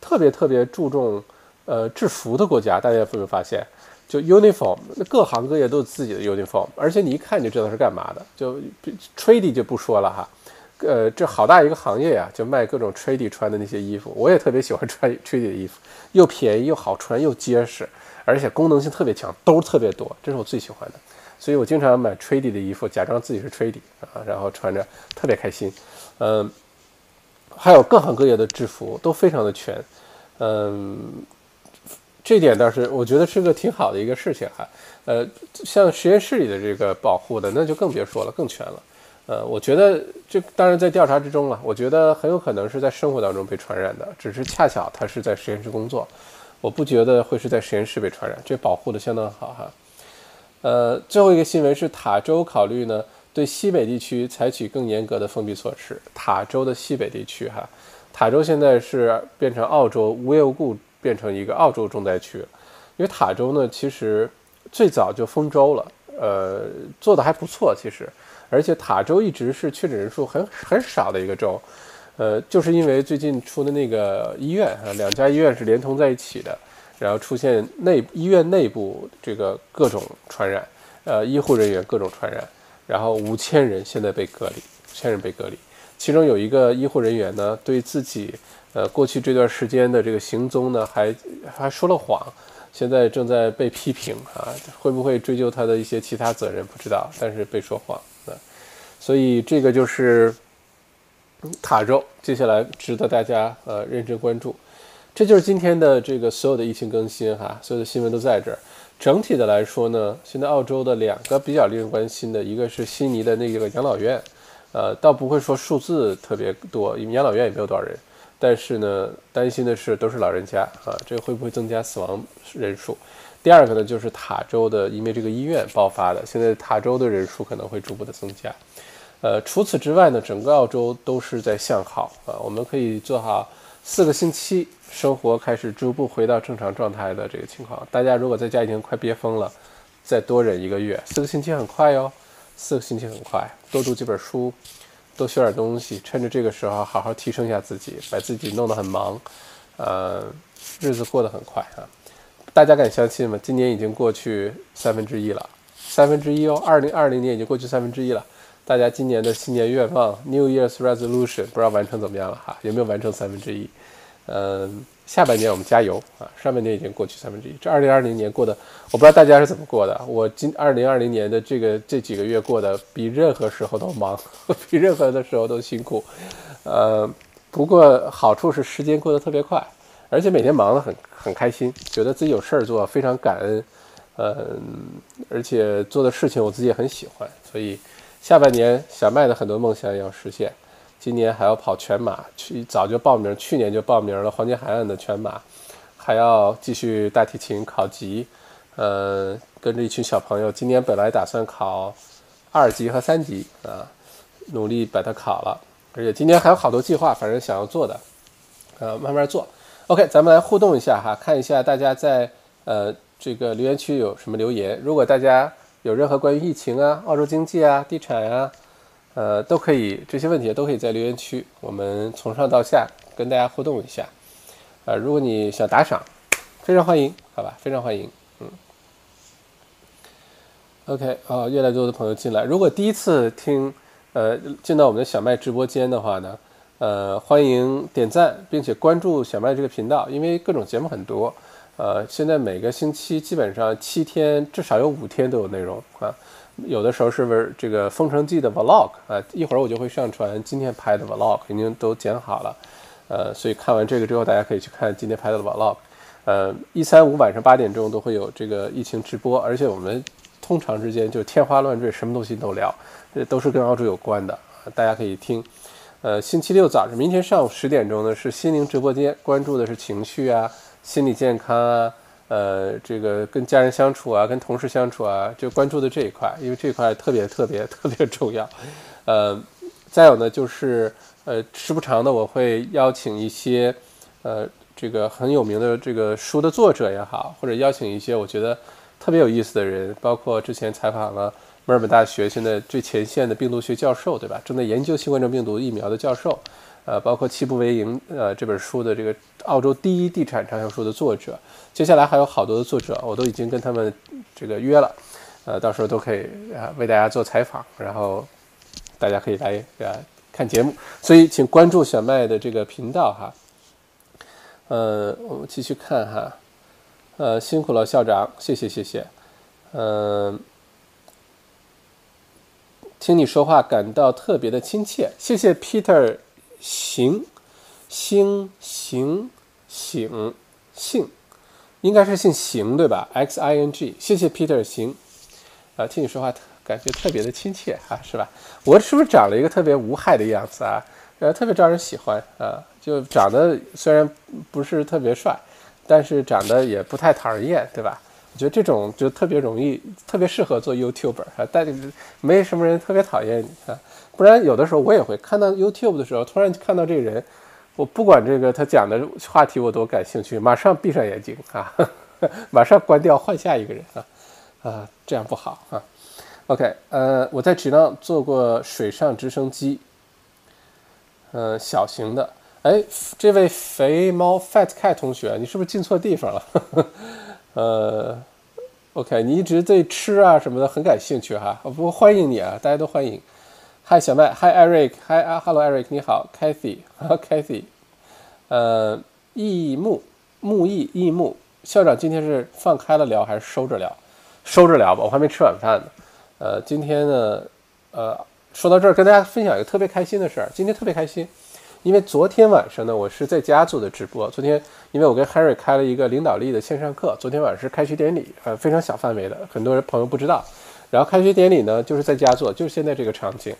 特别特别注重呃制服的国家，大家有没有发现？就 uniform，各行各业都有自己的 uniform，而且你一看就知道是干嘛的。就 trade 就不说了哈，呃，这好大一个行业呀，就卖各种 trade 穿的那些衣服，我也特别喜欢穿 trade 的衣服，又便宜又好穿又结实。而且功能性特别强，兜特别多，这是我最喜欢的，所以我经常买 t r a d y 的衣服，假装自己是 t r a d y 啊，然后穿着特别开心。嗯，还有各行各业的制服都非常的全，嗯，这点倒是我觉得是个挺好的一个事情哈。呃，像实验室里的这个保护的，那就更别说了，更全了。呃，我觉得这当然在调查之中了，我觉得很有可能是在生活当中被传染的，只是恰巧他是在实验室工作。我不觉得会是在实验室被传染，这保护的相当好哈。呃，最后一个新闻是塔州考虑呢对西北地区采取更严格的封闭措施。塔州的西北地区哈，塔州现在是变成澳洲无缘无故变成一个澳洲重灾区，因为塔州呢其实最早就封州了，呃，做的还不错其实，而且塔州一直是确诊人数很很少的一个州。呃，就是因为最近出的那个医院啊，两家医院是连通在一起的，然后出现内医院内部这个各种传染，呃，医护人员各种传染，然后五千人现在被隔离，五千人被隔离，其中有一个医护人员呢，对自己呃过去这段时间的这个行踪呢，还还说了谎，现在正在被批评啊，会不会追究他的一些其他责任不知道，但是被说谎啊，所以这个就是。塔州接下来值得大家呃认真关注，这就是今天的这个所有的疫情更新哈，所有的新闻都在这儿。整体的来说呢，现在澳洲的两个比较令人关心的，一个是悉尼的那个养老院，呃，倒不会说数字特别多，因为养老院也没有多少人，但是呢，担心的是都是老人家啊，这个会不会增加死亡人数？第二个呢，就是塔州的，因为这个医院爆发的，现在塔州的人数可能会逐步的增加。呃，除此之外呢，整个澳洲都是在向好啊。我们可以做好四个星期，生活开始逐步回到正常状态的这个情况。大家如果在家已经快憋疯了，再多忍一个月，四个星期很快哟，四个星期很快。多读几本书，多学点东西，趁着这个时候好好提升一下自己，把自己弄得很忙，呃，日子过得很快啊。大家敢相信吗？今年已经过去三分之一了，三分之一哦，二零二零年已经过去三分之一了。大家今年的新年愿望 （New Year's Resolution） 不知道完成怎么样了哈？有没有完成三分之一？嗯，下半年我们加油啊！上半年已经过去三分之一，这二零二零年过的，我不知道大家是怎么过的。我今二零二零年的这个这几个月过得比任何时候都忙，比任何的时候都辛苦。呃，不过好处是时间过得特别快，而且每天忙得很很开心，觉得自己有事儿做，非常感恩。嗯，而且做的事情我自己也很喜欢，所以。下半年小麦的很多梦想也要实现，今年还要跑全马，去早就报名，去年就报名了黄金海岸的全马，还要继续大提琴考级，呃，跟着一群小朋友，今年本来打算考二级和三级啊，努力把它考了，而且今年还有好多计划，反正想要做的，呃，慢慢做。OK，咱们来互动一下哈，看一下大家在呃这个留言区有什么留言，如果大家。有任何关于疫情啊、澳洲经济啊、地产啊，呃，都可以这些问题都可以在留言区，我们从上到下跟大家互动一下。呃，如果你想打赏，非常欢迎，好吧，非常欢迎。嗯，OK，啊，越来越多的朋友进来。如果第一次听，呃，进到我们的小麦直播间的话呢，呃，欢迎点赞并且关注小麦这个频道，因为各种节目很多。呃，现在每个星期基本上七天，至少有五天都有内容啊。有的时候是这个《封城记》的 vlog 啊，一会儿我就会上传今天拍的 vlog，已经都剪好了。呃，所以看完这个之后，大家可以去看今天拍的 vlog。呃，一三五晚上八点钟都会有这个疫情直播，而且我们通常之间就天花乱坠，什么东西都聊，这都是跟澳洲有关的，大家可以听。呃，星期六早上，明天上午十点钟呢是心灵直播间，关注的是情绪啊、心理健康啊，呃，这个跟家人相处啊、跟同事相处啊，就关注的这一块，因为这块特别特别特别重要。呃，再有呢就是呃，时不常的我会邀请一些呃这个很有名的这个书的作者也好，或者邀请一些我觉得特别有意思的人，包括之前采访了。墨尔本大学现在最前线的病毒学教授，对吧？正在研究新冠状病毒疫苗的教授，呃，包括《七步为营》呃这本书的这个澳洲第一地产畅销书的作者，接下来还有好多的作者，我都已经跟他们这个约了，呃，到时候都可以啊为大家做采访，然后大家可以来啊看节目，所以请关注小麦的这个频道哈。呃，我们继续看哈，呃，辛苦了校长，谢谢谢谢，嗯。听你说话感到特别的亲切，谢谢 Peter 行星行醒姓，应该是姓行对吧？X I N G，谢谢 Peter 行，啊，听你说话感觉特别的亲切啊，是吧？我是不是长了一个特别无害的样子啊？呃，特别招人喜欢啊，就长得虽然不是特别帅，但是长得也不太讨人厌，对吧？我觉得这种就特别容易，特别适合做 YouTuber 啊，但没什么人特别讨厌你啊。不然有的时候我也会看到 YouTube 的时候，突然看到这个人，我不管这个他讲的话题我多感兴趣，马上闭上眼睛啊，马上关掉换下一个人啊啊，这样不好啊。OK，呃，我在质量做过水上直升机，嗯，小型的。哎，这位肥猫 Fat Cat 同学，你是不是进错地方了？呃，OK，你一直对吃啊什么的很感兴趣哈，不过欢迎你啊，大家都欢迎。嗨小麦，Hi Eric，Hi 啊，Hello Eric，你好，Kathy，Kathy，呃，易木木易易木校长今天是放开了聊还是收着聊？收着聊吧，我还没吃晚饭呢。呃，今天呢，呃，说到这儿，跟大家分享一个特别开心的事儿，今天特别开心。因为昨天晚上呢，我是在家做的直播。昨天，因为我跟 Harry 开了一个领导力的线上课，昨天晚上是开学典礼，呃，非常小范围的，很多人朋友不知道。然后开学典礼呢，就是在家做，就是现在这个场景。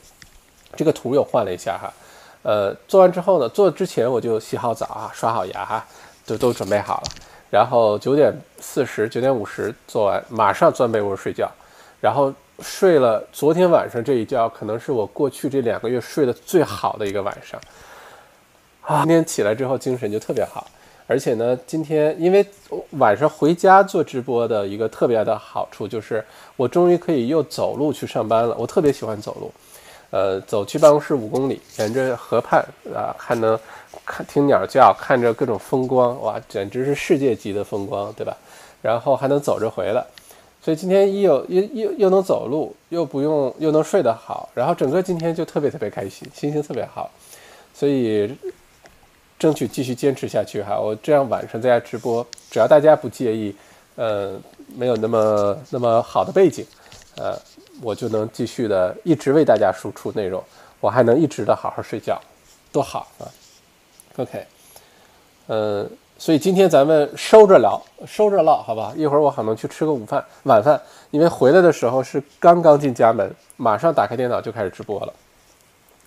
这个图又换了一下哈，呃，做完之后呢，做之前我就洗好澡啊，刷好牙哈，就都准备好了。然后九点四十九点五十做完，马上钻被窝睡觉，然后睡了。昨天晚上这一觉，可能是我过去这两个月睡得最好的一个晚上。啊今天起来之后精神就特别好，而且呢，今天因为晚上回家做直播的一个特别的好处就是，我终于可以又走路去上班了。我特别喜欢走路，呃，走去办公室五公里，沿着河畔啊，还能看听鸟叫，看着各种风光，哇，简直是世界级的风光，对吧？然后还能走着回来，所以今天一有又又又能走路，又不用又能睡得好，然后整个今天就特别特别开心，心情特别好，所以。争取继续坚持下去哈，我这样晚上在家直播，只要大家不介意，呃，没有那么那么好的背景，呃，我就能继续的一直为大家输出内容，我还能一直的好好睡觉，多好啊！OK，嗯，所以今天咱们收着聊，收着唠，好吧？一会儿我可能去吃个午饭、晚饭，因为回来的时候是刚刚进家门，马上打开电脑就开始直播了。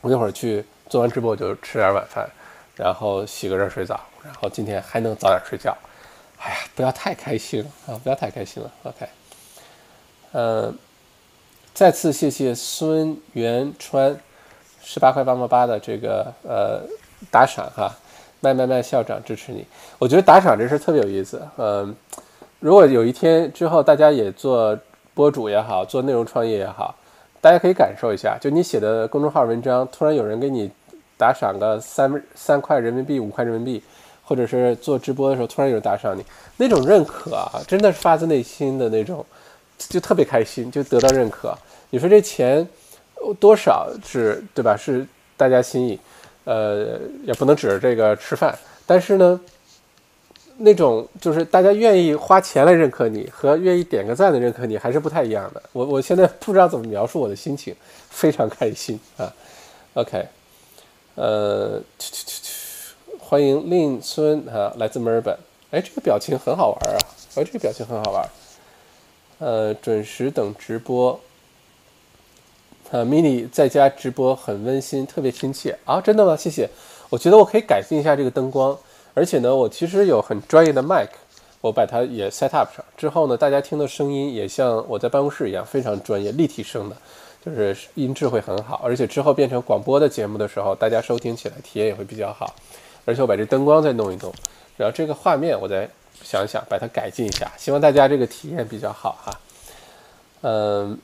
我一会儿去做完直播就吃点晚饭。然后洗个热水澡，然后今天还能早点睡觉。哎呀，不要太开心啊！不要太开心了。OK，嗯，再次谢谢孙元川十八块八毛八的这个呃打赏哈，麦麦麦校长支持你。我觉得打赏这事特别有意思。嗯，如果有一天之后大家也做博主也好，做内容创业也好，大家可以感受一下，就你写的公众号文章，突然有人给你。打赏个三三块人民币、五块人民币，或者是做直播的时候突然有人打赏你，那种认可啊，真的是发自内心的那种，就特别开心，就得到认可。你说这钱多少是对吧？是大家心意，呃，也不能指着这个吃饭。但是呢，那种就是大家愿意花钱来认可你，和愿意点个赞的认可你还是不太一样的。我我现在不知道怎么描述我的心情，非常开心啊。OK。呃去去去，欢迎令孙啊，来自墨尔本。哎，这个表情很好玩啊！哎，这个表情很好玩。呃，准时等直播。呃，mini 在家直播很温馨，特别亲切啊！真的吗？谢谢。我觉得我可以改进一下这个灯光，而且呢，我其实有很专业的 mic，我把它也 set up 上之后呢，大家听的声音也像我在办公室一样，非常专业，立体声的，就是音质会很好。而且之后变成广播的节目的时候，大家收听起来体验也会比较好。而且我把这灯光再弄一弄，然后这个画面我再想想把它改进一下，希望大家这个体验比较好哈。嗯。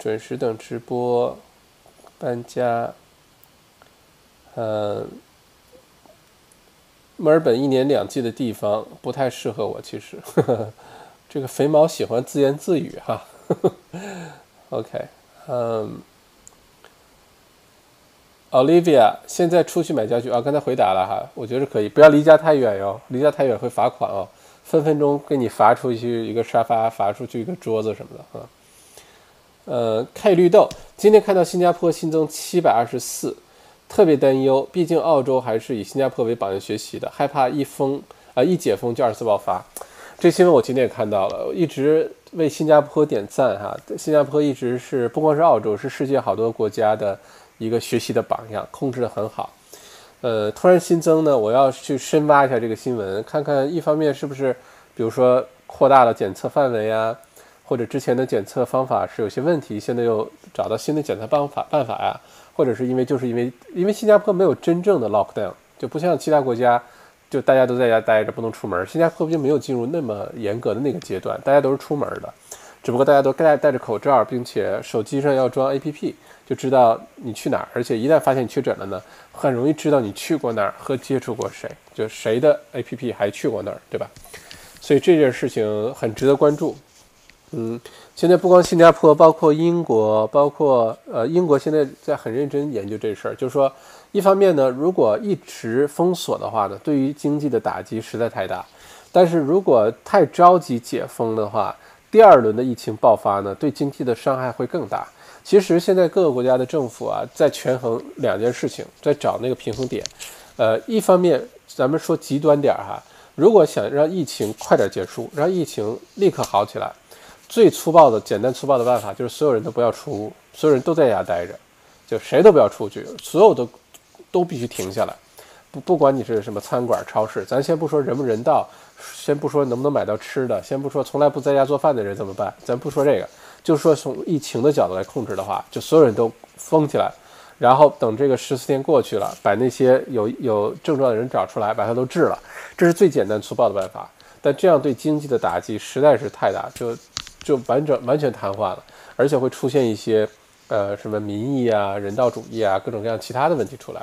准时等直播，搬家，嗯，墨尔本一年两季的地方不太适合我，其实，呵 呵这个肥猫喜欢自言自语哈。呵 呵 OK，嗯，Olivia，现在出去买家具啊？刚才回答了哈，我觉得可以，不要离家太远哟，离家太远会罚款哦，分分钟给你罚出去一个沙发，罚出去一个桌子什么的啊。呃，K 绿豆今天看到新加坡新增七百二十四，特别担忧，毕竟澳洲还是以新加坡为榜样学习的，害怕一封啊一解封就二次爆发。这新闻我今天也看到了，一直为新加坡点赞哈。新加坡一直是不光是澳洲，是世界好多国家的一个学习的榜样，控制得很好。呃，突然新增呢，我要去深挖一下这个新闻，看看一方面是不是，比如说扩大了检测范围啊。或者之前的检测方法是有些问题，现在又找到新的检测办法办法呀？或者是因为就是因为因为新加坡没有真正的 lockdown，就不像其他国家，就大家都在家待着不能出门。新加坡就没有进入那么严格的那个阶段，大家都是出门的，只不过大家都戴戴着口罩，并且手机上要装 APP，就知道你去哪儿。而且一旦发现你确诊了呢，很容易知道你去过哪儿和接触过谁，就谁的 APP 还去过那儿，对吧？所以这件事情很值得关注。嗯，现在不光新加坡，包括英国，包括呃，英国现在在很认真研究这事儿。就是说，一方面呢，如果一直封锁的话呢，对于经济的打击实在太大；但是如果太着急解封的话，第二轮的疫情爆发呢，对经济的伤害会更大。其实现在各个国家的政府啊，在权衡两件事情，在找那个平衡点。呃，一方面，咱们说极端点儿哈，如果想让疫情快点结束，让疫情立刻好起来。最粗暴的、简单粗暴的办法就是所有人都不要出屋，所有人都在家待着，就谁都不要出去，所有的都必须停下来。不，不管你是什么餐馆、超市，咱先不说人不人道，先不说能不能买到吃的，先不说从来不在家做饭的人怎么办，咱不说这个，就说从疫情的角度来控制的话，就所有人都封起来，然后等这个十四天过去了，把那些有有症状的人找出来，把他都治了，这是最简单粗暴的办法。但这样对经济的打击实在是太大，就。就完整完全瘫痪了，而且会出现一些，呃，什么民意啊、人道主义啊，各种各样其他的问题出来。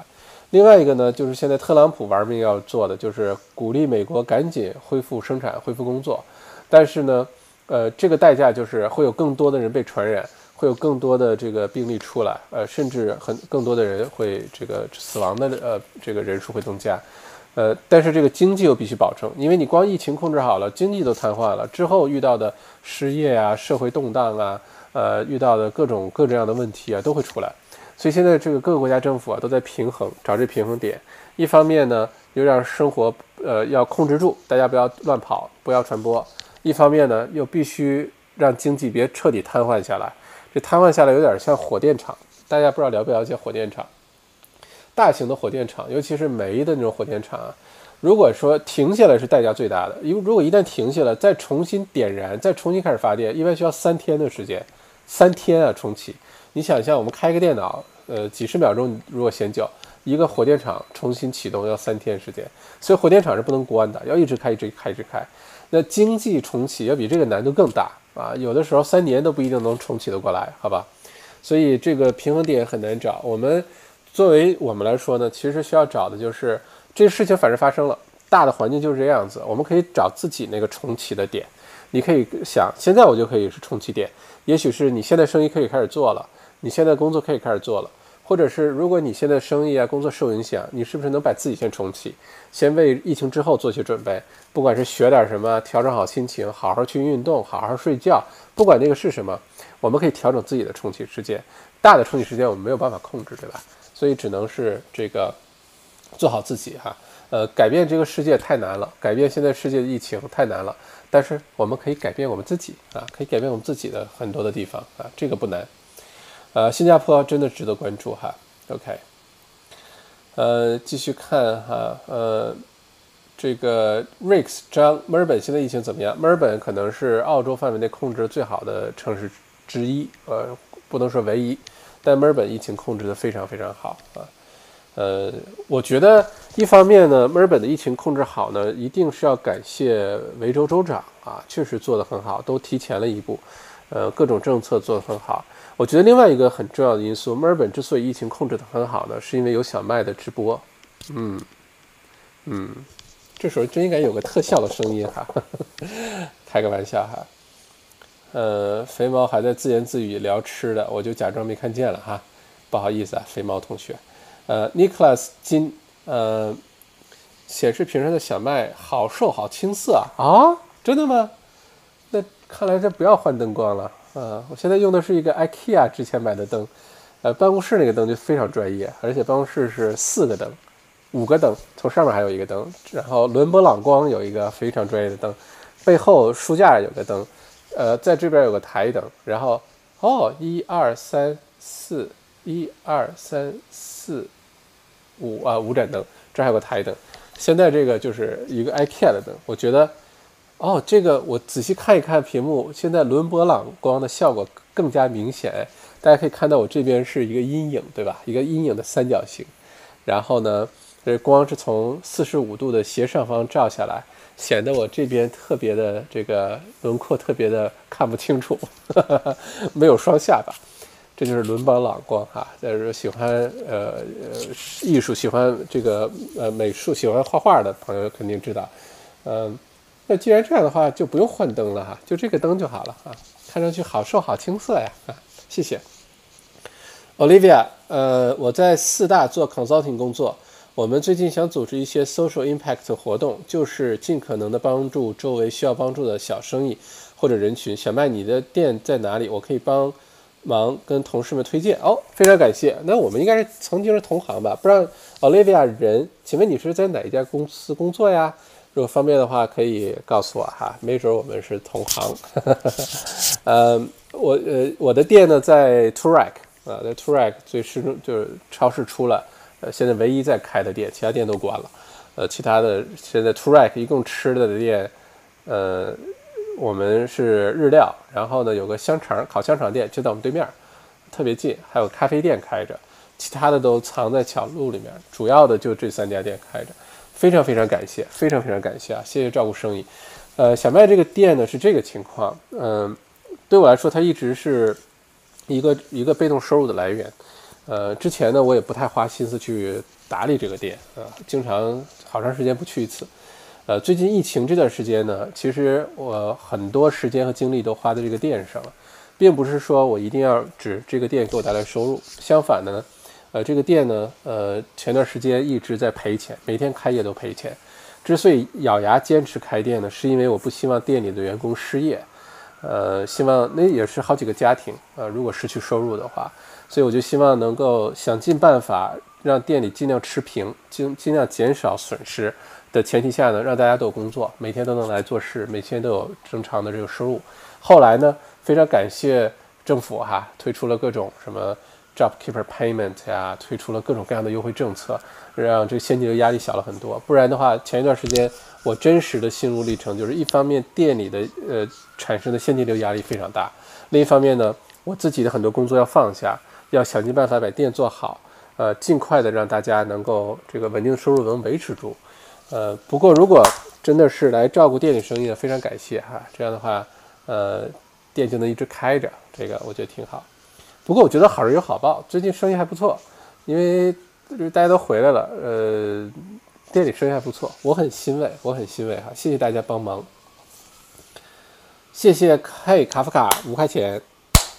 另外一个呢，就是现在特朗普玩命要做的，就是鼓励美国赶紧恢复生产、恢复工作。但是呢，呃，这个代价就是会有更多的人被传染，会有更多的这个病例出来，呃，甚至很更多的人会这个死亡的呃这个人数会增加。呃，但是这个经济又必须保证，因为你光疫情控制好了，经济都瘫痪了，之后遇到的失业啊、社会动荡啊、呃，遇到的各种各种样的问题啊，都会出来。所以现在这个各个国家政府啊，都在平衡，找这平衡点。一方面呢，又让生活呃要控制住，大家不要乱跑，不要传播；一方面呢，又必须让经济别彻底瘫痪下来。这瘫痪下来有点像火电厂，大家不知道了不了解火电厂？大型的火电厂，尤其是煤的那种火电厂啊，如果说停下来是代价最大的，因为如果一旦停下来，再重新点燃，再重新开始发电，一般需要三天的时间，三天啊重启。你想象我们开个电脑，呃，几十秒钟如果嫌久，一个火电厂重新启动要三天时间，所以火电厂是不能关的，要一直开，一直开，一直开。那经济重启要比这个难度更大啊，有的时候三年都不一定能重启得过来，好吧？所以这个平衡点很难找，我们。作为我们来说呢，其实需要找的就是这事情反正发生了，大的环境就是这样子，我们可以找自己那个重启的点。你可以想，现在我就可以是重启点，也许是你现在生意可以开始做了，你现在工作可以开始做了，或者是如果你现在生意啊工作受影响，你是不是能把自己先重启，先为疫情之后做些准备？不管是学点什么，调整好心情，好好去运动，好好睡觉，不管那个是什么，我们可以调整自己的重启时间。大的重启时间我们没有办法控制，对吧？所以只能是这个做好自己哈，呃，改变这个世界太难了，改变现在世界的疫情太难了。但是我们可以改变我们自己啊，可以改变我们自己的很多的地方啊，这个不难。呃，新加坡真的值得关注哈。OK，呃，继续看哈，呃，这个 Rex 张，墨尔本现在疫情怎么样？墨尔本可能是澳洲范围内控制最好的城市之一，呃，不能说唯一，但墨尔本疫情控制的非常非常好啊。呃，我觉得一方面呢，墨尔本的疫情控制好呢，一定是要感谢维州州长啊，确实做得很好，都提前了一步，呃，各种政策做得很好。我觉得另外一个很重要的因素，墨尔本之所以疫情控制得很好呢，是因为有小麦的直播。嗯嗯，这时候真应该有个特效的声音哈，开个玩笑哈。呃，肥猫还在自言自语聊吃的，我就假装没看见了哈，不好意思啊，肥猫同学。呃，Nicholas 金，呃，显示屏上的小麦好瘦好青涩啊！啊，真的吗？看来这不要换灯光了啊！我现在用的是一个 IKEA 之前买的灯，呃，办公室那个灯就非常专业，而且办公室是四个灯，五个灯，从上面还有一个灯，然后伦勃朗光有一个非常专业的灯，背后书架有个灯，呃，在这边有个台灯，然后哦，一二三四，一二三四。五啊，五盏灯，这还有个台灯。现在这个就是一个 IKEA 的灯，我觉得，哦，这个我仔细看一看屏幕，现在伦勃朗光的效果更加明显。大家可以看到我这边是一个阴影，对吧？一个阴影的三角形。然后呢，这光是从四十五度的斜上方照下来，显得我这边特别的这个轮廓特别的看不清楚，没有双下巴。这就是伦勃朗光哈，但是喜欢呃呃艺术，喜欢这个呃美术，喜欢画画的朋友肯定知道。嗯，那既然这样的话，就不用换灯了哈，就这个灯就好了啊，看上去好瘦好青涩呀啊，谢谢。Olivia，呃，我在四大做 consulting 工作，我们最近想组织一些 social impact 活动，就是尽可能的帮助周围需要帮助的小生意或者人群。小麦，你的店在哪里？我可以帮。忙跟同事们推荐哦，非常感谢。那我们应该是曾经是同行吧？不知道 Olivia 人，请问你是在哪一家公司工作呀？如果方便的话，可以告诉我哈，没准我们是同行。呃，我呃我的店呢在 Turak 啊，在 Turak 最始终就是超市出了，呃，现在唯一在开的店，其他店都关了。呃，其他的现在 Turak 一共吃的店，呃。我们是日料，然后呢有个香肠烤香肠店就在我们对面，特别近，还有咖啡店开着，其他的都藏在小路里面，主要的就这三家店开着，非常非常感谢，非常非常感谢啊，谢谢照顾生意。呃，小麦这个店呢是这个情况，嗯，对我来说它一直是一个一个被动收入的来源，呃，之前呢我也不太花心思去打理这个店啊，经常好长时间不去一次。呃，最近疫情这段时间呢，其实我很多时间和精力都花在这个店上了，并不是说我一定要指这个店给我带来收入。相反的呢，呃，这个店呢，呃，前段时间一直在赔钱，每天开业都赔钱。之所以咬牙坚持开店呢，是因为我不希望店里的员工失业，呃，希望那也是好几个家庭呃，如果失去收入的话，所以我就希望能够想尽办法让店里尽量持平，尽尽量减少损失。的前提下呢，让大家都有工作，每天都能来做事，每天都有正常的这个收入。后来呢，非常感谢政府哈，推出了各种什么 job keeper payment 呀，推出了各种各样的优惠政策，让这个现金流压力小了很多。不然的话，前一段时间我真实的心路历程就是，一方面店里的呃产生的现金流压力非常大，另一方面呢，我自己的很多工作要放下，要想尽办法把店做好，呃，尽快的让大家能够这个稳定收入能维持住。呃，不过如果真的是来照顾店里生意的，非常感谢哈。这样的话，呃，店就能一直开着，这个我觉得挺好。不过我觉得好人有好报，最近生意还不错，因为大家都回来了，呃，店里生意还不错，我很欣慰，我很欣慰哈。谢谢大家帮忙，谢谢嘿卡夫卡五块钱，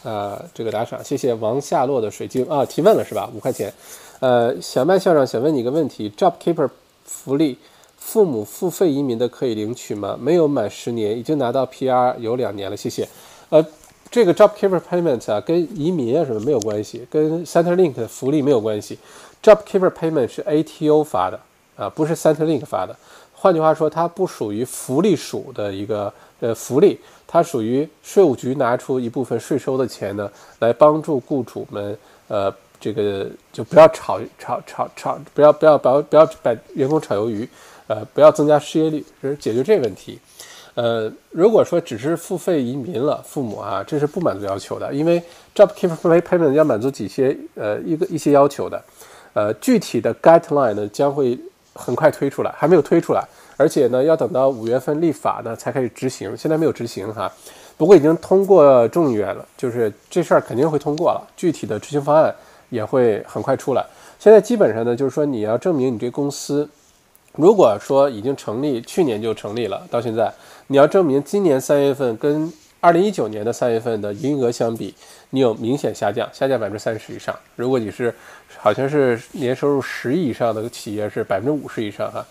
啊，这个打赏，谢谢王夏洛的水晶啊，提问了是吧？五块钱，呃，小麦校长想问你一个问题，Job Keeper 福利。父母付费移民的可以领取吗？没有满十年，已经拿到 PR 有两年了，谢谢。呃，这个 JobKeeper Payment 啊，跟移民啊什么没有关系，跟 Centrelink 的福利没有关系。JobKeeper Payment 是 ATO 发的啊，不是 Centrelink 发的。换句话说，它不属于福利署的一个呃福利，它属于税务局拿出一部分税收的钱呢，来帮助雇主们呃这个就不要炒炒炒炒，不要不要不要不要把员工炒鱿鱼，呃不要增加失业率，就是解决这个问题。呃，如果说只是付费移民了，父母啊，这是不满足要求的，因为 JobKeeper Payment 要满足几些呃一个一些要求的，呃，具体的 guideline 呢将会很快推出来，还没有推出来，而且呢要等到五月份立法呢才开始执行，现在没有执行哈，不过已经通过众议院了，就是这事儿肯定会通过了，具体的执行方案也会很快出来。现在基本上呢，就是说你要证明你这公司，如果说已经成立，去年就成立了，到现在。你要证明今年三月份跟二零一九年的三月份的营业额相比，你有明显下降，下降百分之三十以上。如果你是好像是年收入十亿以上的企业，是百分之五十以上哈。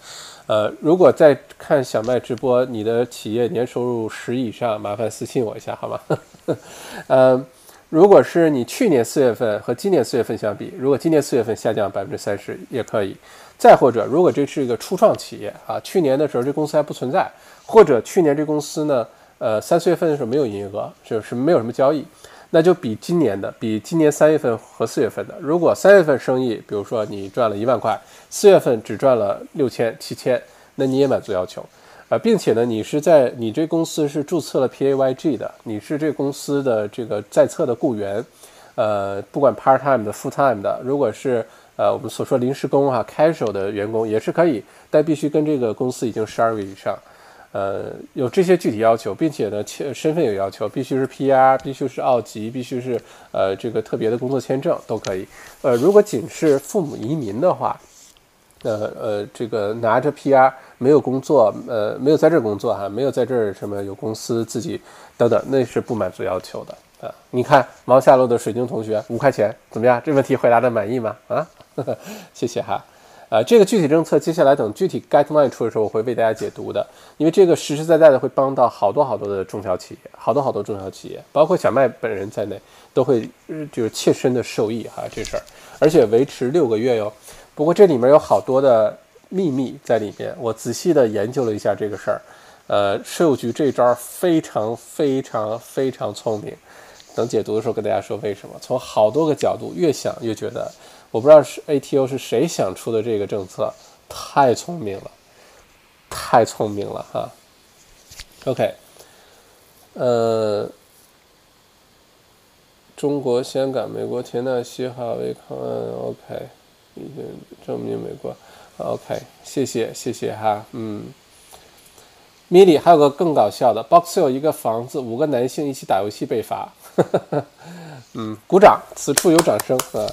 呃，如果在看小麦直播，你的企业年收入十以上，麻烦私信我一下好吗？呃，如果是你去年四月份和今年四月份相比，如果今年四月份下降百分之三十也可以。再或者，如果这是一个初创企业啊，去年的时候这公司还不存在。或者去年这公司呢，呃，三四月份的时候没有营业额，就是没有什么交易，那就比今年的，比今年三月份和四月份的，如果三月份生意，比如说你赚了一万块，四月份只赚了六千七千，那你也满足要求，呃，并且呢，你是在你这公司是注册了 P A Y G 的，你是这公司的这个在册的雇员，呃，不管 part time 的 full time 的，如果是呃我们所说临时工哈 casual 的员工也是可以，但必须跟这个公司已经十二个月以上。呃，有这些具体要求，并且呢，身份有要求，必须是 PR，必须是澳籍，必须是呃这个特别的工作签证都可以。呃，如果仅是父母移民的话，呃呃，这个拿着 PR 没有工作，呃，没有在这儿工作哈，没有在这儿什么有公司自己等等，那是不满足要求的啊。你看忙下楼的水晶同学五块钱怎么样？这问题回答的满意吗？啊，谢谢哈。啊，这个具体政策接下来等具体 guideline 出的时候，我会为大家解读的。因为这个实实在在的会帮到好多好多的中小企业，好多好多中小企业，包括小麦本人在内，都会就是切身的受益哈这事儿，而且维持六个月哟。不过这里面有好多的秘密在里面，我仔细的研究了一下这个事儿。呃，税务局这招非常非常非常聪明。等解读的时候跟大家说为什么。从好多个角度越想越觉得。我不知道是 ATO 是谁想出的这个政策，太聪明了，太聪明了哈。OK，呃，中国、香港、美国田纳西哈维康恩 OK，已经证明美国 OK，谢谢谢谢哈，嗯。米里还有个更搞笑的，Box 有一个房子，五个男性一起打游戏被罚，嗯，鼓掌，此处有掌声啊。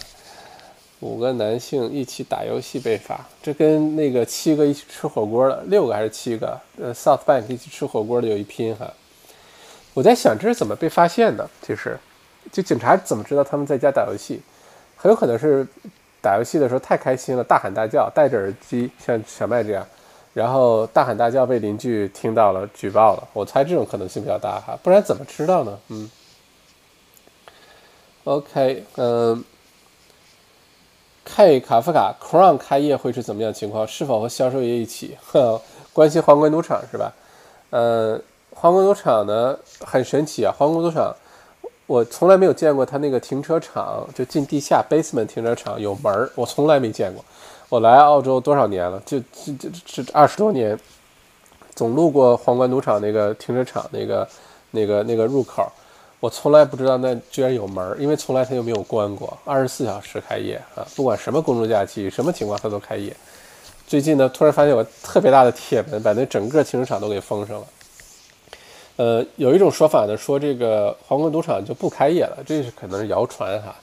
五个男性一起打游戏被罚，这跟那个七个一起吃火锅的，六个还是七个？呃，South Bank 一起吃火锅的有一拼哈。我在想这是怎么被发现的？其实，就警察怎么知道他们在家打游戏？很有可能是打游戏的时候太开心了，大喊大叫，戴着耳机，像小麦这样，然后大喊大叫被邻居听到了，举报了。我猜这种可能性比较大哈，不然怎么知道呢？嗯。OK，嗯。K 卡夫卡 Crown 开业会是怎么样情况？是否和销售业一起？呵关心皇冠赌场是吧？呃，皇冠赌场呢很神奇啊！皇冠赌场我从来没有见过它那个停车场，就进地下 basement 停车场有门儿，我从来没见过。我来澳洲多少年了？就这这这二十多年，总路过皇冠赌场那个停车场那个那个那个入口。我从来不知道那居然有门儿，因为从来它就没有关过，二十四小时开业啊！不管什么公众假期，什么情况它都开业。最近呢，突然发现有特别大的铁门，把那整个停车场都给封上了。呃，有一种说法呢，说这个皇冠赌场就不开业了，这是可能是谣传哈。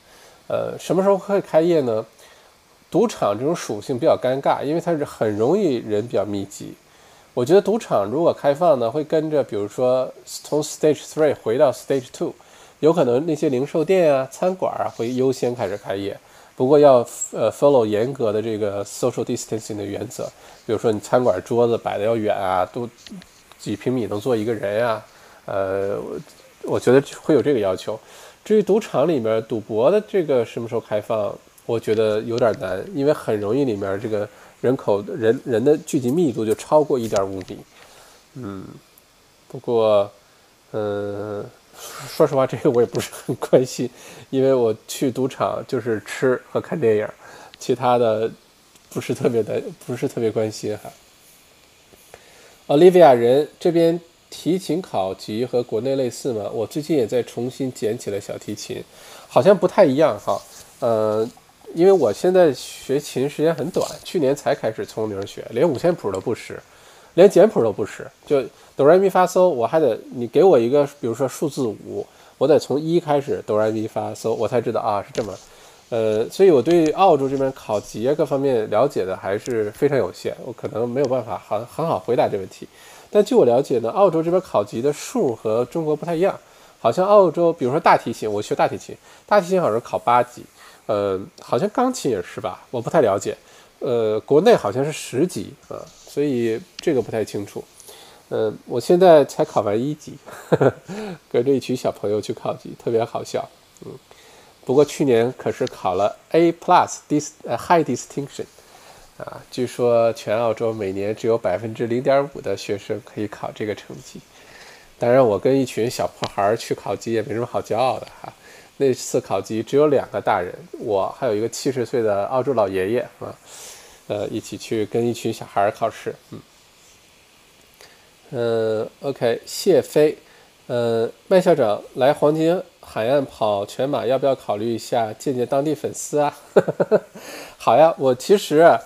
呃，什么时候会开业呢？赌场这种属性比较尴尬，因为它是很容易人比较密集。我觉得赌场如果开放呢，会跟着，比如说从 Stage Three 回到 Stage Two，有可能那些零售店啊、餐馆啊会优先开始开业。不过要呃 follow 严格的这个 social distancing 的原则，比如说你餐馆桌子摆的要远啊，都几平米能坐一个人呀。呃，我觉得会有这个要求。至于赌场里面赌博的这个什么时候开放，我觉得有点难，因为很容易里面这个。人口人人的聚集密度就超过一点五米。嗯，不过，嗯，说实话，这个我也不是很关心，因为我去赌场就是吃和看电影，其他的不是特别的，不是特别关心哈。Olivia 人这边提琴考级和国内类似吗？我最近也在重新捡起了小提琴，好像不太一样哈。呃，因为我现在学琴时间很短，去年才开始从零学，连五线谱都不识。连简谱都不识，就哆来咪发嗦，我还得你给我一个，比如说数字五，我得从一开始哆来咪发嗦，我才知道啊是这么，呃，所以我对澳洲这边考级各方面了解的还是非常有限，我可能没有办法很很好回答这问题。但据我了解呢，澳洲这边考级的数和中国不太一样，好像澳洲，比如说大提琴，我学大提琴，大提琴好像是考八级，呃，好像钢琴也是吧，我不太了解，呃，国内好像是十级啊。所以这个不太清楚，嗯，我现在才考完一级，跟着一群小朋友去考级，特别好笑，嗯，不过去年可是考了 A plus dis 呃 high distinction，啊，据说全澳洲每年只有百分之零点五的学生可以考这个成绩，当然我跟一群小破孩去考级也没什么好骄傲的哈，那次考级只有两个大人，我还有一个七十岁的澳洲老爷爷啊。呃，一起去跟一群小孩考试，嗯，嗯，OK，谢飞，呃，麦校长来黄金海岸跑全马，要不要考虑一下见见当地粉丝啊？好呀，我其实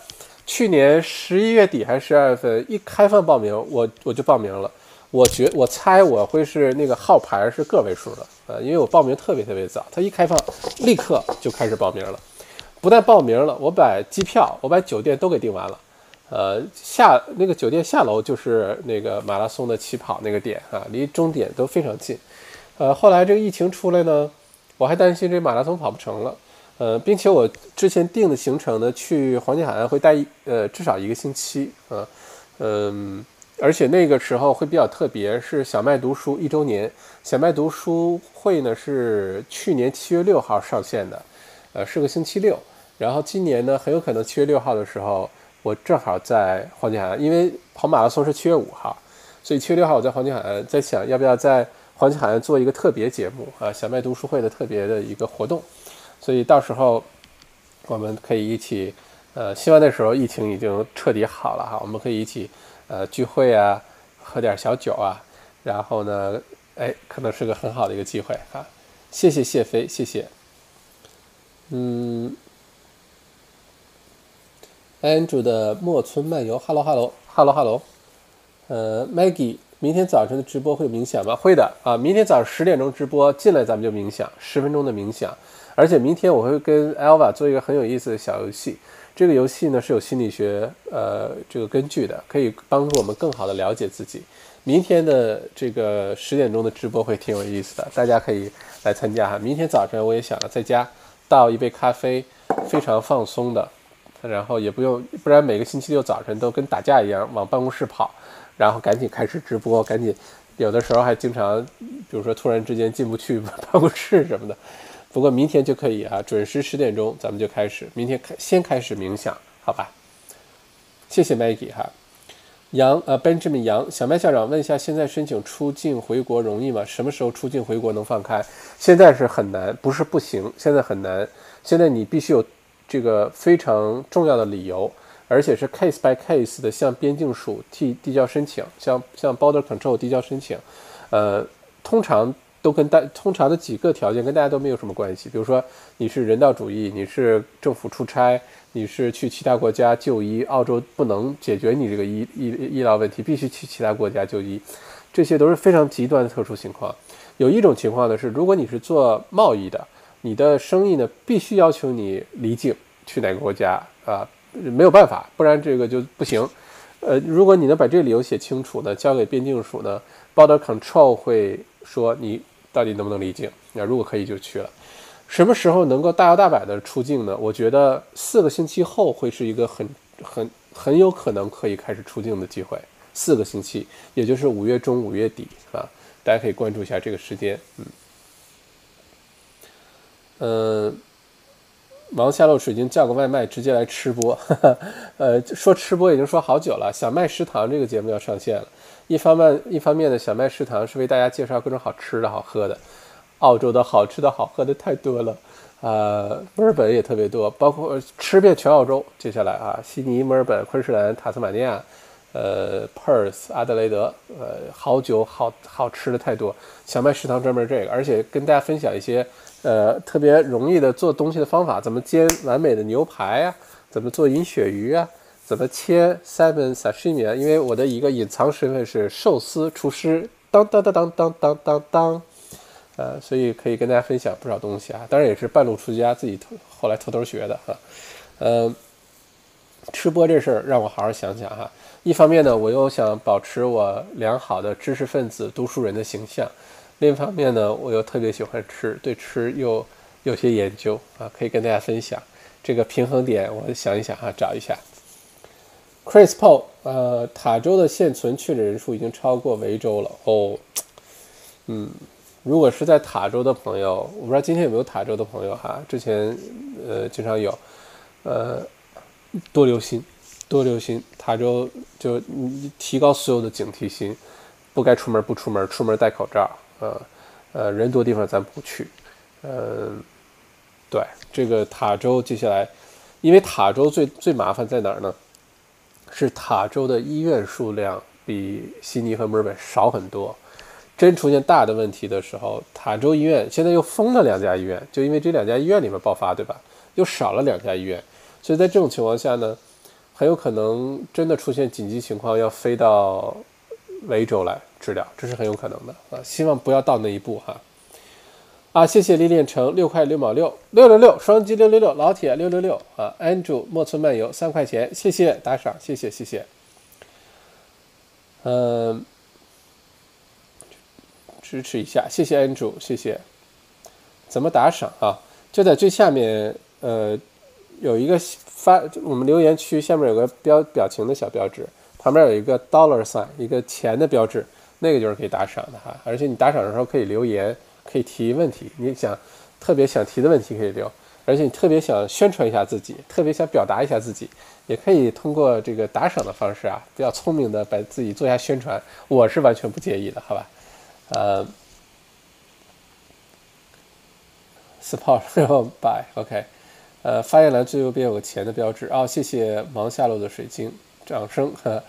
去年十一月底还是十二月份一开放报名，我我就报名了。我觉我猜我会是那个号牌是个位数的，呃，因为我报名特别特别早，他一开放立刻就开始报名了。不但报名了，我把机票、我把酒店都给订完了，呃，下那个酒店下楼就是那个马拉松的起跑那个点啊，离终点都非常近。呃，后来这个疫情出来呢，我还担心这马拉松跑不成了，呃，并且我之前定的行程呢，去黄金海岸会待呃至少一个星期啊，嗯，而且那个时候会比较特别，是小麦读书一周年，小麦读书会呢是去年七月六号上线的，呃，是个星期六。然后今年呢，很有可能七月六号的时候，我正好在黄金海岸，因为跑马拉松是七月五号，所以七月六号我在黄金海岸，在想要不要在黄金海岸做一个特别节目啊，小麦读书会的特别的一个活动，所以到时候我们可以一起，呃，希望那时候疫情已经彻底好了哈，我们可以一起呃聚会啊，喝点小酒啊，然后呢，哎，可能是个很好的一个机会啊，谢谢谢飞，谢谢，嗯。安卓的莫村漫游，Hello Hello Hello Hello，呃，Maggie，明天早晨的直播会冥想吗？会的啊，明天早上十点钟直播进来，咱们就冥想十分钟的冥想，而且明天我会跟 Alva 做一个很有意思的小游戏，这个游戏呢是有心理学呃这个根据的，可以帮助我们更好的了解自己。明天的这个十点钟的直播会挺有意思的，大家可以来参加哈。明天早晨我也想在家倒一杯咖啡，非常放松的。然后也不用，不然每个星期六早晨都跟打架一样往办公室跑，然后赶紧开始直播，赶紧，有的时候还经常，比如说突然之间进不去 办公室什么的。不过明天就可以啊，准时十点钟咱们就开始，明天开先开始冥想，好吧？谢谢 Maggie 哈，杨呃 Benjamin 杨小麦校长问一下，现在申请出境回国容易吗？什么时候出境回国能放开？现在是很难，不是不行，现在很难，现在你必须有。这个非常重要的理由，而且是 case by case 的向边境署递递交申请，向向 border control 递交申请，呃，通常都跟大通常的几个条件跟大家都没有什么关系，比如说你是人道主义，你是政府出差，你是去其他国家就医，澳洲不能解决你这个医医医疗问题，必须去其他国家就医，这些都是非常极端的特殊情况。有一种情况呢是，如果你是做贸易的。你的生意呢，必须要求你离境去哪个国家啊？没有办法，不然这个就不行。呃，如果你能把这个理由写清楚呢，交给边境署呢，Border Control 会说你到底能不能离境。那如果可以就去了。什么时候能够大摇大摆的出境呢？我觉得四个星期后会是一个很很很有可能可以开始出境的机会。四个星期，也就是五月中五月底啊，大家可以关注一下这个时间，嗯。嗯忙下漏水晶叫个外卖，直接来吃播。呃，说吃播已经说好久了。小麦食堂这个节目要上线了。一方面，一方面呢，小麦食堂是为大家介绍各种好吃的好喝的。澳洲的好吃的好喝的太多了，呃，墨尔本也特别多，包括吃遍全澳洲。接下来啊，悉尼、墨尔本、昆士兰、塔斯马尼亚。呃，Perth、阿德雷德，呃，好酒好好吃的太多。小麦食堂专门这个，而且跟大家分享一些呃特别容易的做东西的方法，怎么煎完美的牛排啊，怎么做银鳕鱼啊，怎么切 salmon sashimi 啊。因为我的一个隐藏身份是寿司厨师，当当当当当当当当，呃，所以可以跟大家分享不少东西啊。当然也是半路出家，自己偷后来偷偷学的哈。呃，吃播这事儿让我好好想想哈。一方面呢，我又想保持我良好的知识分子、读书人的形象；另一方面呢，我又特别喜欢吃，对吃又有些研究啊，可以跟大家分享这个平衡点。我想一想啊，找一下。Chris Paul，呃，塔州的现存确诊人数已经超过维州了哦。嗯，如果是在塔州的朋友，我不知道今天有没有塔州的朋友哈，之前呃经常有，呃，多留心。多留心，塔州就你提高所有的警惕心，不该出门不出门，出门戴口罩，呃，呃，人多地方咱不去，嗯，对，这个塔州接下来，因为塔州最最麻烦在哪儿呢？是塔州的医院数量比悉尼和墨尔本少很多，真出现大的问题的时候，塔州医院现在又封了两家医院，就因为这两家医院里面爆发，对吧？又少了两家医院，所以在这种情况下呢？很有可能真的出现紧急情况，要飞到维州来治疗，这是很有可能的啊！希望不要到那一步哈。啊，谢谢李炼成六块六毛六六六六双击六六六老铁六六六啊！Andrew 莫村漫游三块钱，谢谢打赏，谢谢谢谢。嗯，支持一下，谢谢 Andrew，谢谢。怎么打赏啊？就在最下面，呃，有一个。发我们留言区下面有个标表情的小标志，旁边有一个 dollar sign，一个钱的标志，那个就是可以打赏的哈。而且你打赏的时候可以留言，可以提问题，你想特别想提的问题可以留，而且你特别想宣传一下自己，特别想表达一下自己，也可以通过这个打赏的方式啊，比较聪明的把自己做一下宣传，我是完全不介意的，好吧？呃，support 然后 by OK，。呃，发言栏最右边有个钱的标志哦，谢谢忙下落的水晶，掌声呵。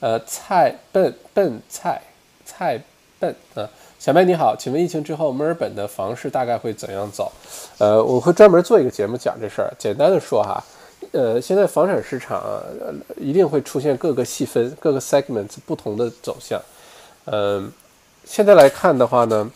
呃，菜笨笨菜菜笨啊，小麦你好，请问疫情之后墨尔本的房市大概会怎样走？呃，我会专门做一个节目讲这事儿。简单的说哈，呃，现在房产市场一定会出现各个细分、各个 segments 不同的走向。嗯，现在来看的话呢。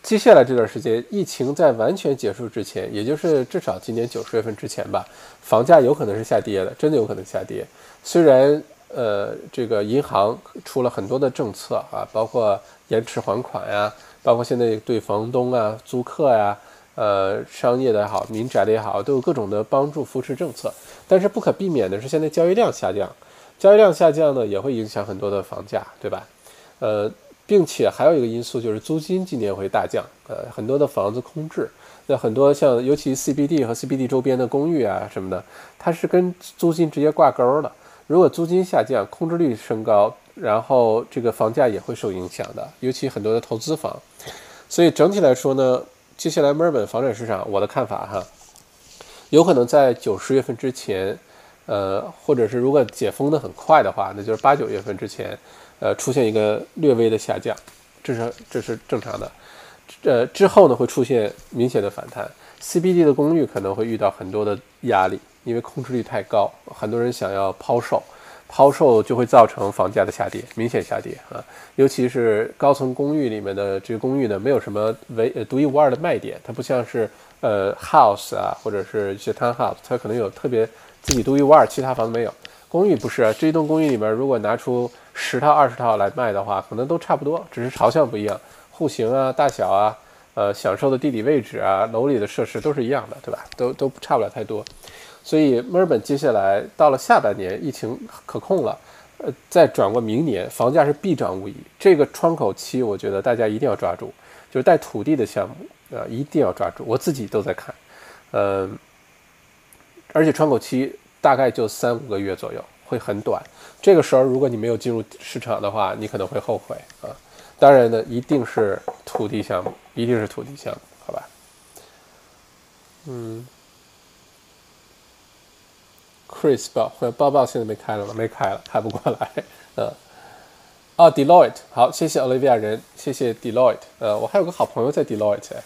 接下来这段时间，疫情在完全结束之前，也就是至少今年九十月份之前吧，房价有可能是下跌的，真的有可能下跌。虽然呃，这个银行出了很多的政策啊，包括延迟还款呀，包括现在对房东啊、租客呀、呃，商业的也好、民宅的也好，都有各种的帮助扶持政策。但是不可避免的是，现在交易量下降，交易量下降呢，也会影响很多的房价，对吧？呃。并且还有一个因素就是租金今年会大降，呃，很多的房子空置，那很多像尤其 CBD 和 CBD 周边的公寓啊什么的，它是跟租金直接挂钩的。如果租金下降，空置率升高，然后这个房价也会受影响的，尤其很多的投资房。所以整体来说呢，接下来墨尔本房产市场，我的看法哈，有可能在九十月份之前，呃，或者是如果解封的很快的话，那就是八九月份之前。呃，出现一个略微的下降，这是这是正常的。呃，之后呢会出现明显的反弹。CBD 的公寓可能会遇到很多的压力，因为空置率太高，很多人想要抛售，抛售就会造成房价的下跌，明显下跌啊。尤其是高层公寓里面的这个公寓呢，没有什么唯独一无二的卖点，它不像是呃 house 啊，或者是一些 townhouse，它可能有特别自己独一无二，其他房子没有。公寓不是啊，这一栋公寓里面如果拿出十套二十套来卖的话，可能都差不多，只是朝向不一样，户型啊、大小啊、呃、享受的地理位置啊、楼里的设施都是一样的，对吧？都都差不了太多。所以墨尔本接下来到了下半年，疫情可控了，呃，再转过明年，房价是必涨无疑。这个窗口期，我觉得大家一定要抓住，就是带土地的项目啊，一定要抓住。我自己都在看，嗯，而且窗口期大概就三五个月左右，会很短。这个时候如果你没有进入市场的话，你可能会后悔啊。当然呢，一定是土地项目，一定是土地项目，好吧？嗯，Chris 报，包包现在没开了吗？没开了，开不过来。嗯，哦，Deloitte，好，谢谢 Olivia 人，谢谢 Deloitte。呃，我还有个好朋友在 Deloitte，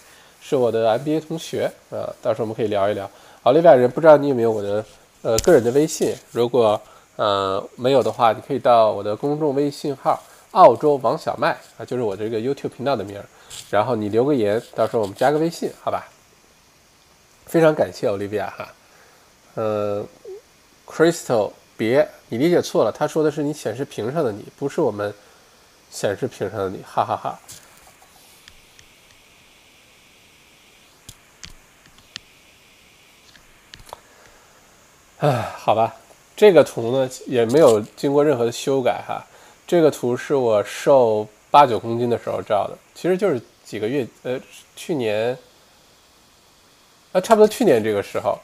是我的 MBA 同学。呃，到时候我们可以聊一聊。Olivia 人，不知道你有没有我的呃个人的微信？如果呃没有的话，你可以到我的公众微信号。澳洲王小麦啊，就是我这个 YouTube 频道的名儿，然后你留个言，到时候我们加个微信，好吧？非常感谢 Olivia 哈，呃，Crystal，别，你理解错了，他说的是你显示屏上的你，不是我们显示屏上的你，哈哈哈。哎，好吧，这个图呢也没有经过任何的修改哈。这个图是我瘦八九公斤的时候照的，其实就是几个月，呃，去年，啊，差不多去年这个时候，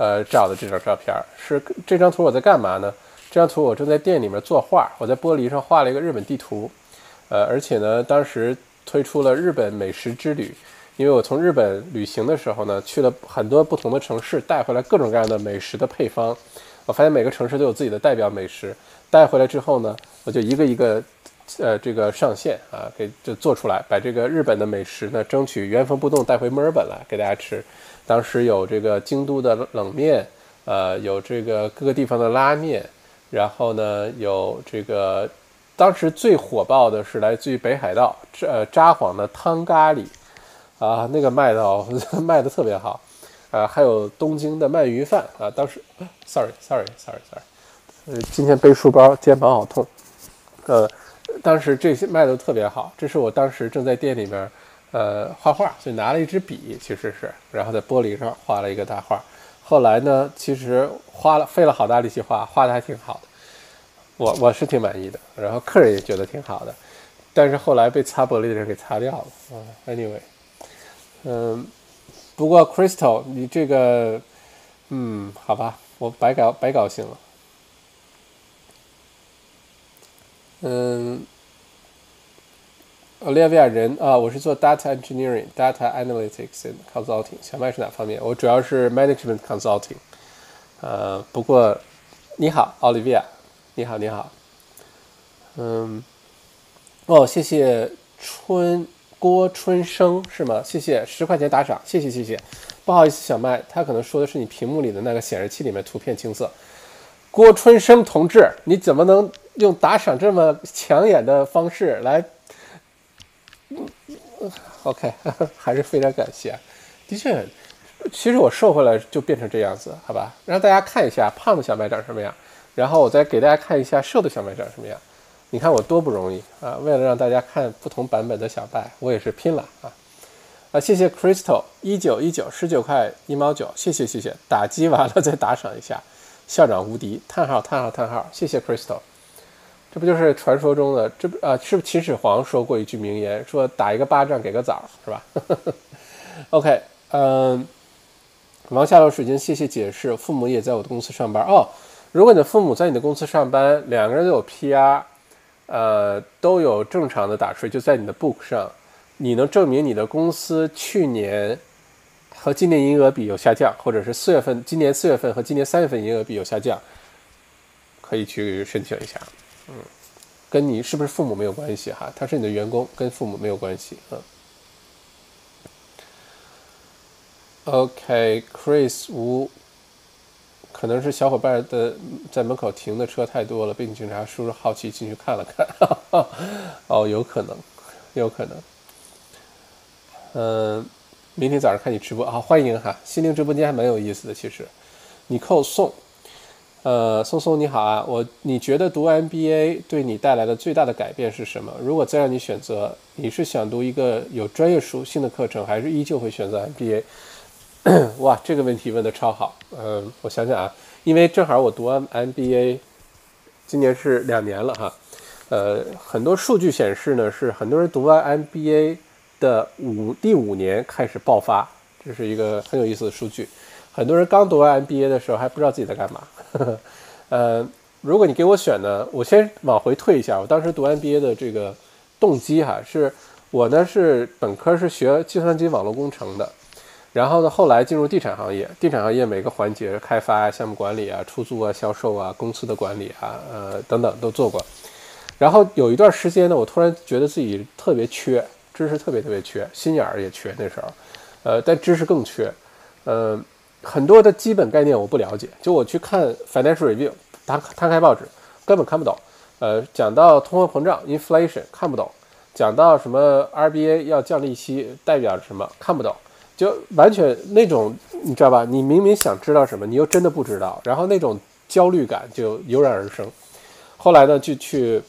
呃，照的这张照片是这张图我在干嘛呢？这张图我正在店里面作画，我在玻璃上画了一个日本地图，呃，而且呢，当时推出了日本美食之旅，因为我从日本旅行的时候呢，去了很多不同的城市，带回来各种各样的美食的配方，我发现每个城市都有自己的代表美食。带回来之后呢，我就一个一个，呃，这个上线啊，给就做出来，把这个日本的美食呢，争取原封不动带回墨尔本来给大家吃。当时有这个京都的冷面，呃，有这个各个地方的拉面，然后呢，有这个当时最火爆的是来自于北海道呃札幌的汤咖喱，啊，那个卖的 卖的特别好，啊，还有东京的鳗鱼饭啊，当时，sorry，sorry，sorry，sorry。呃，今天背书包，肩膀好痛。呃，当时这些卖的特别好，这是我当时正在店里面，呃，画画，所以拿了一支笔，其实是，然后在玻璃上画了一个大画。后来呢，其实花了费了好大力气画，画的还挺好的，我我是挺满意的，然后客人也觉得挺好的，但是后来被擦玻璃的人给擦掉了。嗯，anyway，嗯，不过 Crystal，你这个，嗯，好吧，我白搞白高兴了。嗯，Olivia 人啊，我是做 data engineering、data analytics and consulting。小麦是哪方面？我主要是 management consulting。呃，不过你好，Olivia，你好，你好。嗯，哦，谢谢春郭春生是吗？谢谢十块钱打赏，谢谢谢谢。不好意思，小麦，他可能说的是你屏幕里的那个显示器里面图片青涩。郭春生同志，你怎么能？用打赏这么抢眼的方式来，OK，还是非常感谢。的确，其实我瘦回来就变成这样子，好吧？让大家看一下胖的小麦长什么样，然后我再给大家看一下瘦的小麦长什么样。你看我多不容易啊！为了让大家看不同版本的小麦，我也是拼了啊！啊，谢谢 Crystal 一九一九十九块一毛九，谢谢谢谢。打击完了再打赏一下，校长无敌！叹号叹号叹号！谢谢 Crystal。这不就是传说中的这不啊？是不是秦始皇说过一句名言，说打一个巴掌给个枣，是吧？OK，嗯，王下楼水晶，谢谢解释。父母也在我的公司上班哦。如果你的父母在你的公司上班，两个人都有 PR，呃，都有正常的打税，就在你的 book 上，你能证明你的公司去年和今年营业额比有下降，或者是四月份，今年四月份和今年三月份营业额比有下降，可以去申请一下。嗯，跟你是不是父母没有关系哈，他是你的员工，跟父母没有关系嗯。OK，Chris 吴，可能是小伙伴的在门口停的车太多了，被警察叔叔好奇进去看了看，哦，有可能，有可能。嗯，明天早上看你直播啊，欢迎哈，心灵直播间还蛮有意思的，其实，你扣送。呃，松松你好啊，我你觉得读 MBA 对你带来的最大的改变是什么？如果再让你选择，你是想读一个有专业属性的课程，还是依旧会选择 MBA？哇，这个问题问的超好。嗯，我想想啊，因为正好我读完 MBA，今年是两年了哈。呃，很多数据显示呢，是很多人读完 MBA 的五第五年开始爆发，这是一个很有意思的数据。很多人刚读完 MBA 的时候还不知道自己在干嘛。呃，如果你给我选呢，我先往回退一下。我当时读 MBA 的这个动机哈，是我呢是本科是学计算机网络工程的，然后呢后来进入地产行业，地产行业每个环节开发啊、项目管理啊、出租啊、销售啊、公司的管理啊，呃等等都做过。然后有一段时间呢，我突然觉得自己特别缺知识，特别特别缺，心眼儿也缺那时候，呃，但知识更缺，呃。很多的基本概念我不了解，就我去看 financial review，摊摊开报纸根本看不懂。呃，讲到通货膨胀 inflation 看不懂，讲到什么 RBA 要降利息代表什么看不懂，就完全那种你知道吧？你明明想知道什么，你又真的不知道，然后那种焦虑感就油然而生。后来呢，就去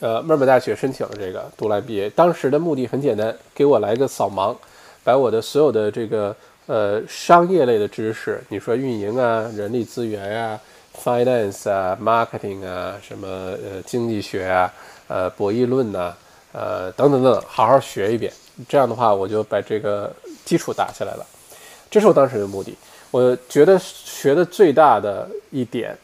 呃墨尔本大学申请了这个读 MBA，当时的目的很简单，给我来个扫盲，把我的所有的这个。呃，商业类的知识，你说运营啊、人力资源呀、finance 啊、marketing 啊、什么呃经济学啊、呃博弈论呐、呃等等等，好好学一遍。这样的话，我就把这个基础打下来了。这是我当时的目的。我觉得学的最大的一点，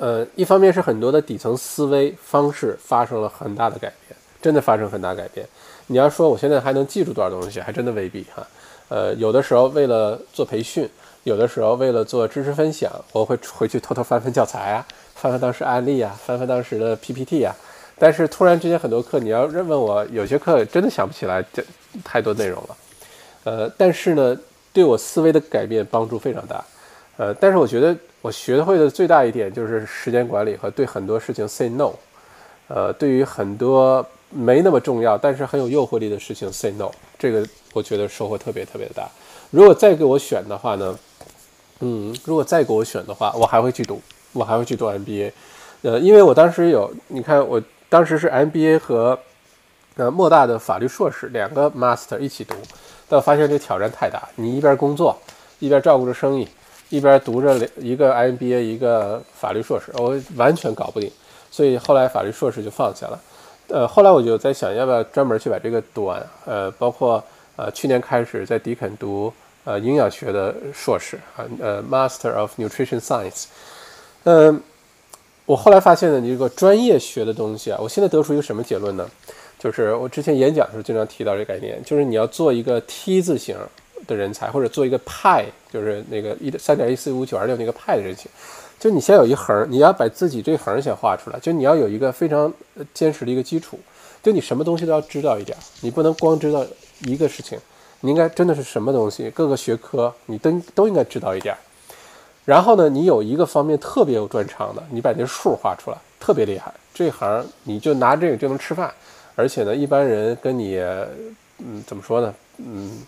呃，一方面是很多的底层思维方式发生了很大的改变，真的发生很大改变。你要说我现在还能记住多少东西，还真的未必哈。呃，有的时候为了做培训，有的时候为了做知识分享，我会回去偷偷翻翻教材啊，翻翻当时案例啊，翻翻当时的 PPT 啊。但是突然之间很多课，你要问我，有些课真的想不起来这太多内容了。呃，但是呢，对我思维的改变帮助非常大。呃，但是我觉得我学会的最大一点就是时间管理和对很多事情 say no。呃，对于很多没那么重要但是很有诱惑力的事情 say no，这个。我觉得收获特别特别大。如果再给我选的话呢，嗯，如果再给我选的话，我还会去读，我还会去读 MBA。呃，因为我当时有，你看，我当时是 MBA 和呃莫大的法律硕士两个 master 一起读，但我发现这挑战太大。你一边工作，一边照顾着生意，一边读着一个 MBA 一个法律硕士，我完全搞不定。所以后来法律硕士就放下了。呃，后来我就在想，要不要专门去把这个读完？呃，包括。呃，去年开始在迪肯读呃营养学的硕士啊，呃，Master of Nutrition Science。嗯，我后来发现呢，你这个专业学的东西啊，我现在得出一个什么结论呢？就是我之前演讲的时候经常提到这个概念，就是你要做一个 T 字形的人才，或者做一个派，就是那个一三点一四五九二六那个派的人群，就你先有一横，你要把自己这横先画出来，就你要有一个非常坚实的一个基础，就你什么东西都要知道一点，你不能光知道。一个事情，你应该真的是什么东西，各个学科你都都应该知道一点儿。然后呢，你有一个方面特别有专长的，你把那数画出来，特别厉害。这行你就拿这个就能吃饭，而且呢，一般人跟你，嗯，怎么说呢？嗯，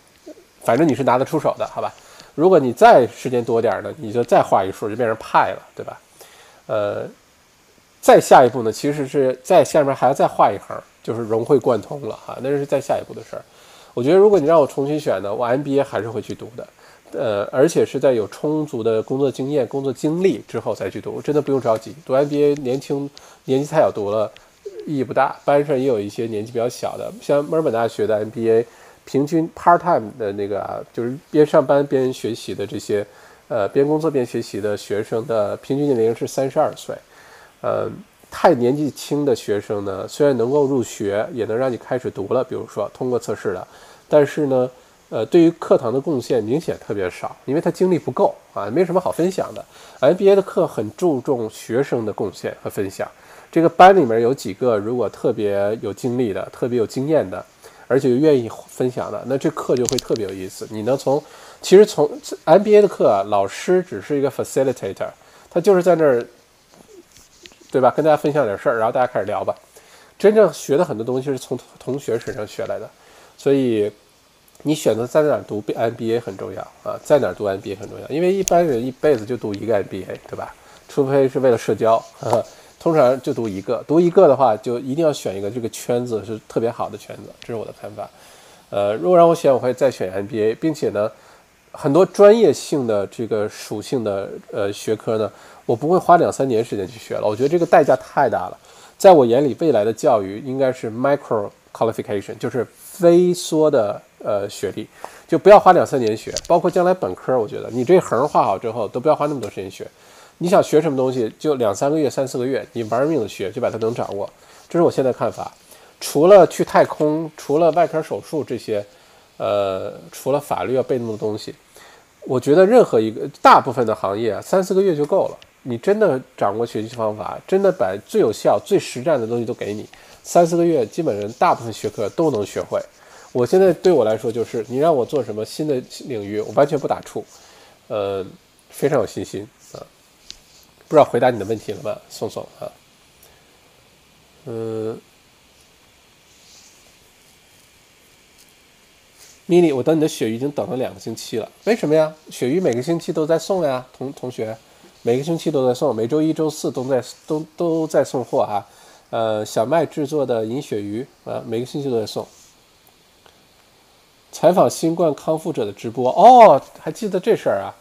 反正你是拿得出手的，好吧？如果你再时间多点儿呢，你就再画一数，就变成派了，对吧？呃，再下一步呢，其实是在下面还要再画一行，就是融会贯通了哈，那是再下一步的事儿。我觉得，如果你让我重新选呢，我 MBA 还是会去读的，呃，而且是在有充足的工作经验、工作经历之后再去读，真的不用着急。读 MBA 年轻年纪太小，读了意义不大。班上也有一些年纪比较小的，像墨尔本大学的 MBA，平均 part time 的那个啊，就是边上班边学习的这些，呃，边工作边学习的学生的平均年龄是三十二岁，呃。太年纪轻的学生呢，虽然能够入学，也能让你开始读了，比如说通过测试了，但是呢，呃，对于课堂的贡献明显特别少，因为他精力不够啊，没什么好分享的。MBA 的课很注重学生的贡献和分享，这个班里面有几个如果特别有精力的、特别有经验的，而且又愿意分享的，那这课就会特别有意思。你能从，其实从 MBA 的课，老师只是一个 facilitator，他就是在那儿。对吧？跟大家分享点事儿，然后大家开始聊吧。真正学的很多东西是从同学身上学来的，所以你选择在哪儿读 MBA 很重要啊，在哪儿读 MBA 很重要，因为一般人一辈子就读一个 MBA，对吧？除非是为了社交呵呵，通常就读一个。读一个的话，就一定要选一个这个圈子是特别好的圈子，这是我的看法。呃，如果让我选，我会再选 MBA，并且呢，很多专业性的这个属性的呃学科呢。我不会花两三年时间去学了，我觉得这个代价太大了。在我眼里，未来的教育应该是 micro qualification，就是微缩的呃学历，就不要花两三年学。包括将来本科，我觉得你这横画好之后，都不要花那么多时间学。你想学什么东西，就两三个月、三四个月，你玩命的学，就把它能掌握。这是我现在看法。除了去太空，除了外科手术这些，呃，除了法律要背那么多东西，我觉得任何一个大部分的行业，三四个月就够了。你真的掌握学习方法，真的把最有效、最实战的东西都给你，三四个月，基本上大部分学科都能学会。我现在对我来说，就是你让我做什么新的领域，我完全不打怵，呃，非常有信心啊。不知道回答你的问题了吗，宋宋啊？嗯，mini，我等你的鳕鱼已经等了两个星期了，为什么呀？鳕鱼每个星期都在送呀，同同学，每个星期都在送，每周一周四都在都都在送货啊。呃，小麦制作的银鳕鱼啊，每个星期都在送。采访新冠康复者的直播哦，还记得这事儿啊？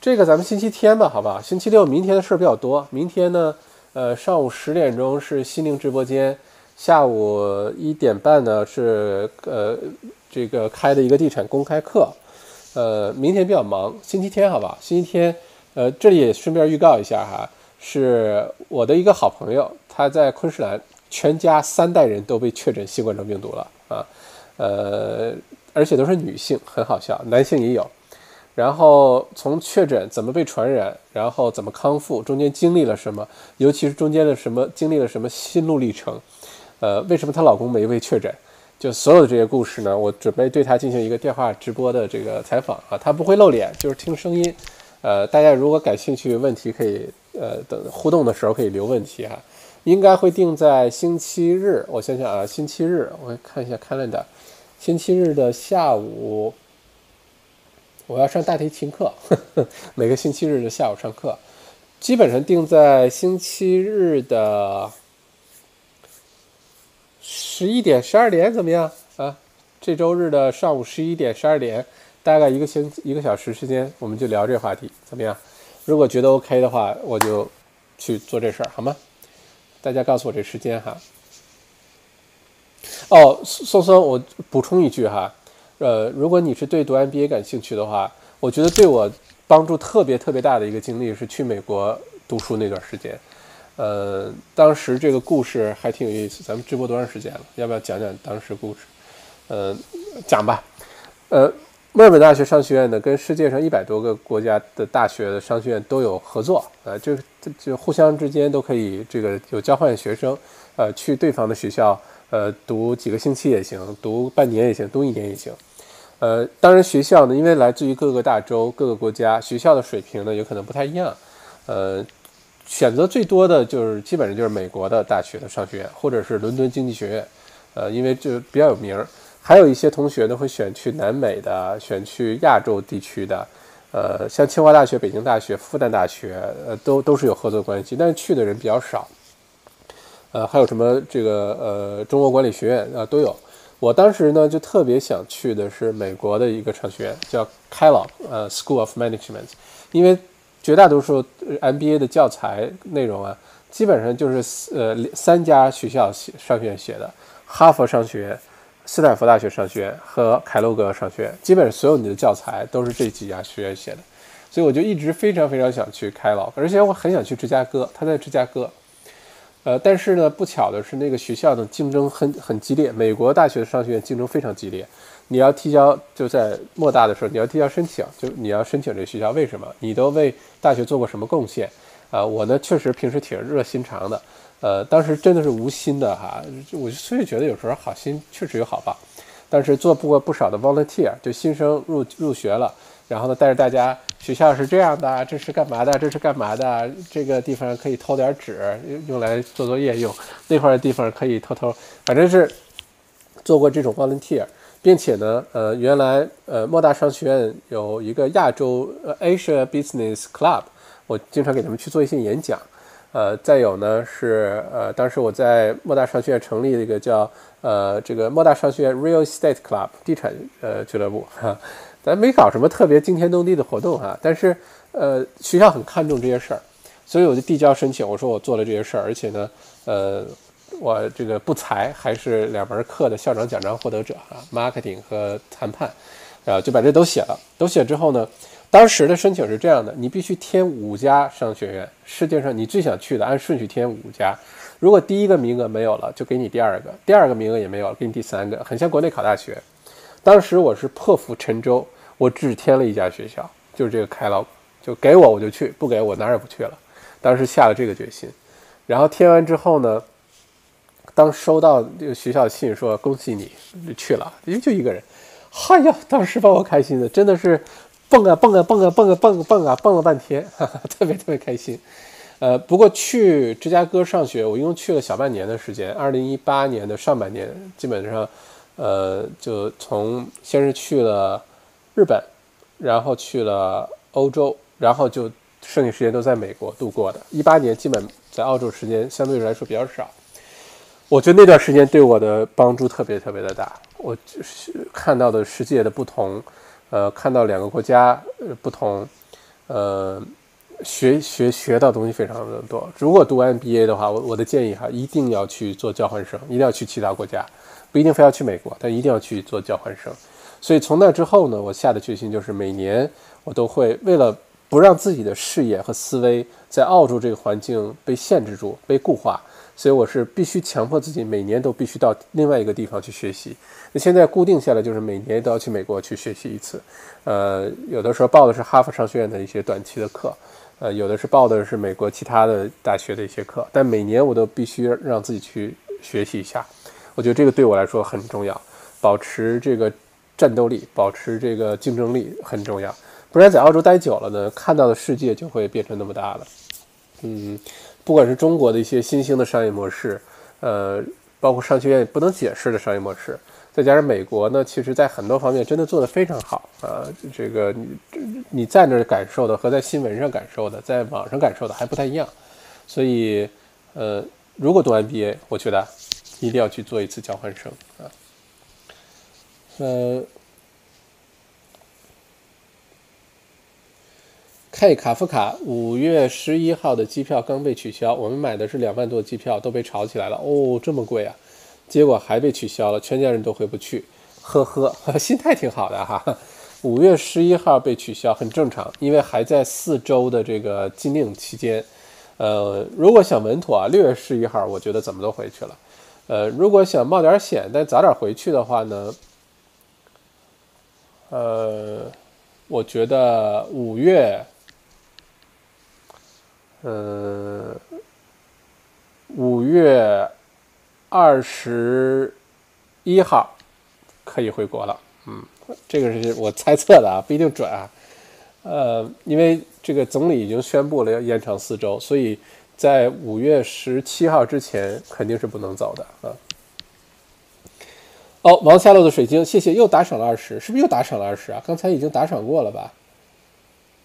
这个咱们星期天吧，好吧？星期六明天的事儿比较多。明天呢，呃，上午十点钟是心灵直播间，下午一点半呢是呃这个开的一个地产公开课。呃，明天比较忙，星期天好吧？星期天，呃，这里也顺便预告一下哈，是我的一个好朋友，他在昆士兰，全家三代人都被确诊新冠状病毒了啊，呃，而且都是女性，很好笑，男性也有。然后从确诊怎么被传染，然后怎么康复，中间经历了什么，尤其是中间的什么经历了什么心路历程，呃，为什么她老公没被确诊？就所有的这些故事呢，我准备对她进行一个电话直播的这个采访啊，她不会露脸，就是听声音。呃，大家如果感兴趣，问题可以呃等互动的时候可以留问题哈。应该会定在星期日，我想想啊，星期日我看一下 calendar，星期日的下午。我要上大提琴课，每个星期日的下午上课，基本上定在星期日的十一点、十二点，怎么样啊？这周日的上午十一点、十二点，大概一个星一个小时时间，我们就聊这话题，怎么样？如果觉得 OK 的话，我就去做这事儿，好吗？大家告诉我这时间哈。哦，松松，我补充一句哈。呃，如果你是对读 MBA 感兴趣的话，我觉得对我帮助特别特别大的一个经历是去美国读书那段时间。呃，当时这个故事还挺有意思。咱们直播多长时间了？要不要讲讲当时故事？呃，讲吧。呃，墨尔本大学商学院呢，跟世界上一百多个国家的大学的商学院都有合作。呃，就就互相之间都可以这个有交换学生，呃，去对方的学校，呃，读几个星期也行，读半年也行，读一年也行。呃，当然学校呢，因为来自于各个大洲、各个国家，学校的水平呢有可能不太一样。呃，选择最多的就是基本上就是美国的大学的商学院，或者是伦敦经济学院。呃，因为就比较有名儿。还有一些同学呢会选去南美的，选去亚洲地区的。呃，像清华大学、北京大学、复旦大学，呃，都都是有合作关系，但是去的人比较少。呃，还有什么这个呃中国管理学院啊都有。我当时呢就特别想去的是美国的一个商学院，叫 Kellogg，呃，School of Management，因为绝大多数 MBA 的教材内容啊，基本上就是呃三家学校写商学院写的，哈佛商学院、斯坦福大学商学院和凯洛格商学院，基本上所有你的教材都是这几家学院写的，所以我就一直非常非常想去开劳而且我很想去芝加哥，他在芝加哥。呃，但是呢，不巧的是，那个学校的竞争很很激烈。美国大学的商学院竞争非常激烈，你要提交就在莫大的时候，你要提交申请，就你要申请这学校。为什么？你都为大学做过什么贡献？啊，我呢确实平时挺热心肠的，呃，当时真的是无心的哈，我所以觉得有时候好心确实有好报，但是做不过不少的 volunteer，就新生入入学了。然后呢，带着大家，学校是这样的，这是干嘛的？这是干嘛的？这个地方可以偷点纸，用来做作业用；那块的地方可以偷偷，反正是做过这种 volunteer，并且呢，呃，原来呃莫大商学院有一个亚洲呃 Asia Business Club，我经常给他们去做一些演讲。呃，再有呢是呃，当时我在莫大商学院成立了一个叫呃这个莫大商学院 Real Estate Club 地产呃俱乐部哈。咱没搞什么特别惊天动地的活动哈，但是，呃，学校很看重这些事儿，所以我就递交申请，我说我做了这些事儿，而且呢，呃，我这个不才还是两门课的校长奖章获得者啊，marketing 和谈判，啊，就把这都写了。都写之后呢，当时的申请是这样的：你必须填五家商学院，世界上你最想去的，按顺序填五家。如果第一个名额没有了，就给你第二个；第二个名额也没有了，给你第三个。很像国内考大学。当时我是破釜沉舟，我只填了一家学校，就是这个开劳，就给我我就去，不给我哪儿也不去了。当时下了这个决心。然后填完之后呢，当收到这个学校信说恭喜你去了，因为就一个人，嗨呀，当时把我开心的真的是蹦啊蹦啊蹦啊蹦啊蹦啊蹦啊蹦了半天，哈哈，特别特别开心。呃，不过去芝加哥上学，我一共去了小半年的时间。二零一八年的上半年，基本上，呃，就从先是去了日本，然后去了欧洲，然后就剩下时间都在美国度过的。一八年基本。在澳洲时间相对来说比较少，我觉得那段时间对我的帮助特别特别的大。我就是看到的世界的不同，呃，看到两个国家呃不同，呃，学学学到东西非常的多。如果读 MBA 的话，我我的建议哈，一定要去做交换生，一定要去其他国家，不一定非要去美国，但一定要去做交换生。所以从那之后呢，我下的决心就是每年我都会为了。不让自己的视野和思维在澳洲这个环境被限制住、被固化，所以我是必须强迫自己每年都必须到另外一个地方去学习。那现在固定下来就是每年都要去美国去学习一次。呃，有的时候报的是哈佛商学院的一些短期的课，呃，有的是报的是美国其他的大学的一些课，但每年我都必须让自己去学习一下。我觉得这个对我来说很重要，保持这个战斗力，保持这个竞争力很重要。不然在澳洲待久了呢，看到的世界就会变成那么大了。嗯，不管是中国的一些新兴的商业模式，呃，包括商学院不能解释的商业模式，再加上美国呢，其实在很多方面真的做得非常好啊。这个你你在那儿感受的和在新闻上感受的，在网上感受的还不太一样。所以，呃，如果读 MBA，我觉得一定要去做一次交换生啊。呃。K 卡夫卡五月十一号的机票刚被取消，我们买的是两万多机票都被炒起来了哦，这么贵啊！结果还被取消了，全家人都回不去，呵呵，心态挺好的哈。五月十一号被取消很正常，因为还在四周的这个禁令期间。呃，如果想稳妥啊，六月十一号我觉得怎么都回去了。呃，如果想冒点险，但早点回去的话呢？呃，我觉得五月。呃，五月二十一号可以回国了。嗯，这个是我猜测的啊，不一定准啊。呃，因为这个总理已经宣布了要延长四周，所以在五月十七号之前肯定是不能走的啊。哦，王下落的水晶，谢谢，又打赏了二十，是不是又打赏了二十啊？刚才已经打赏过了吧？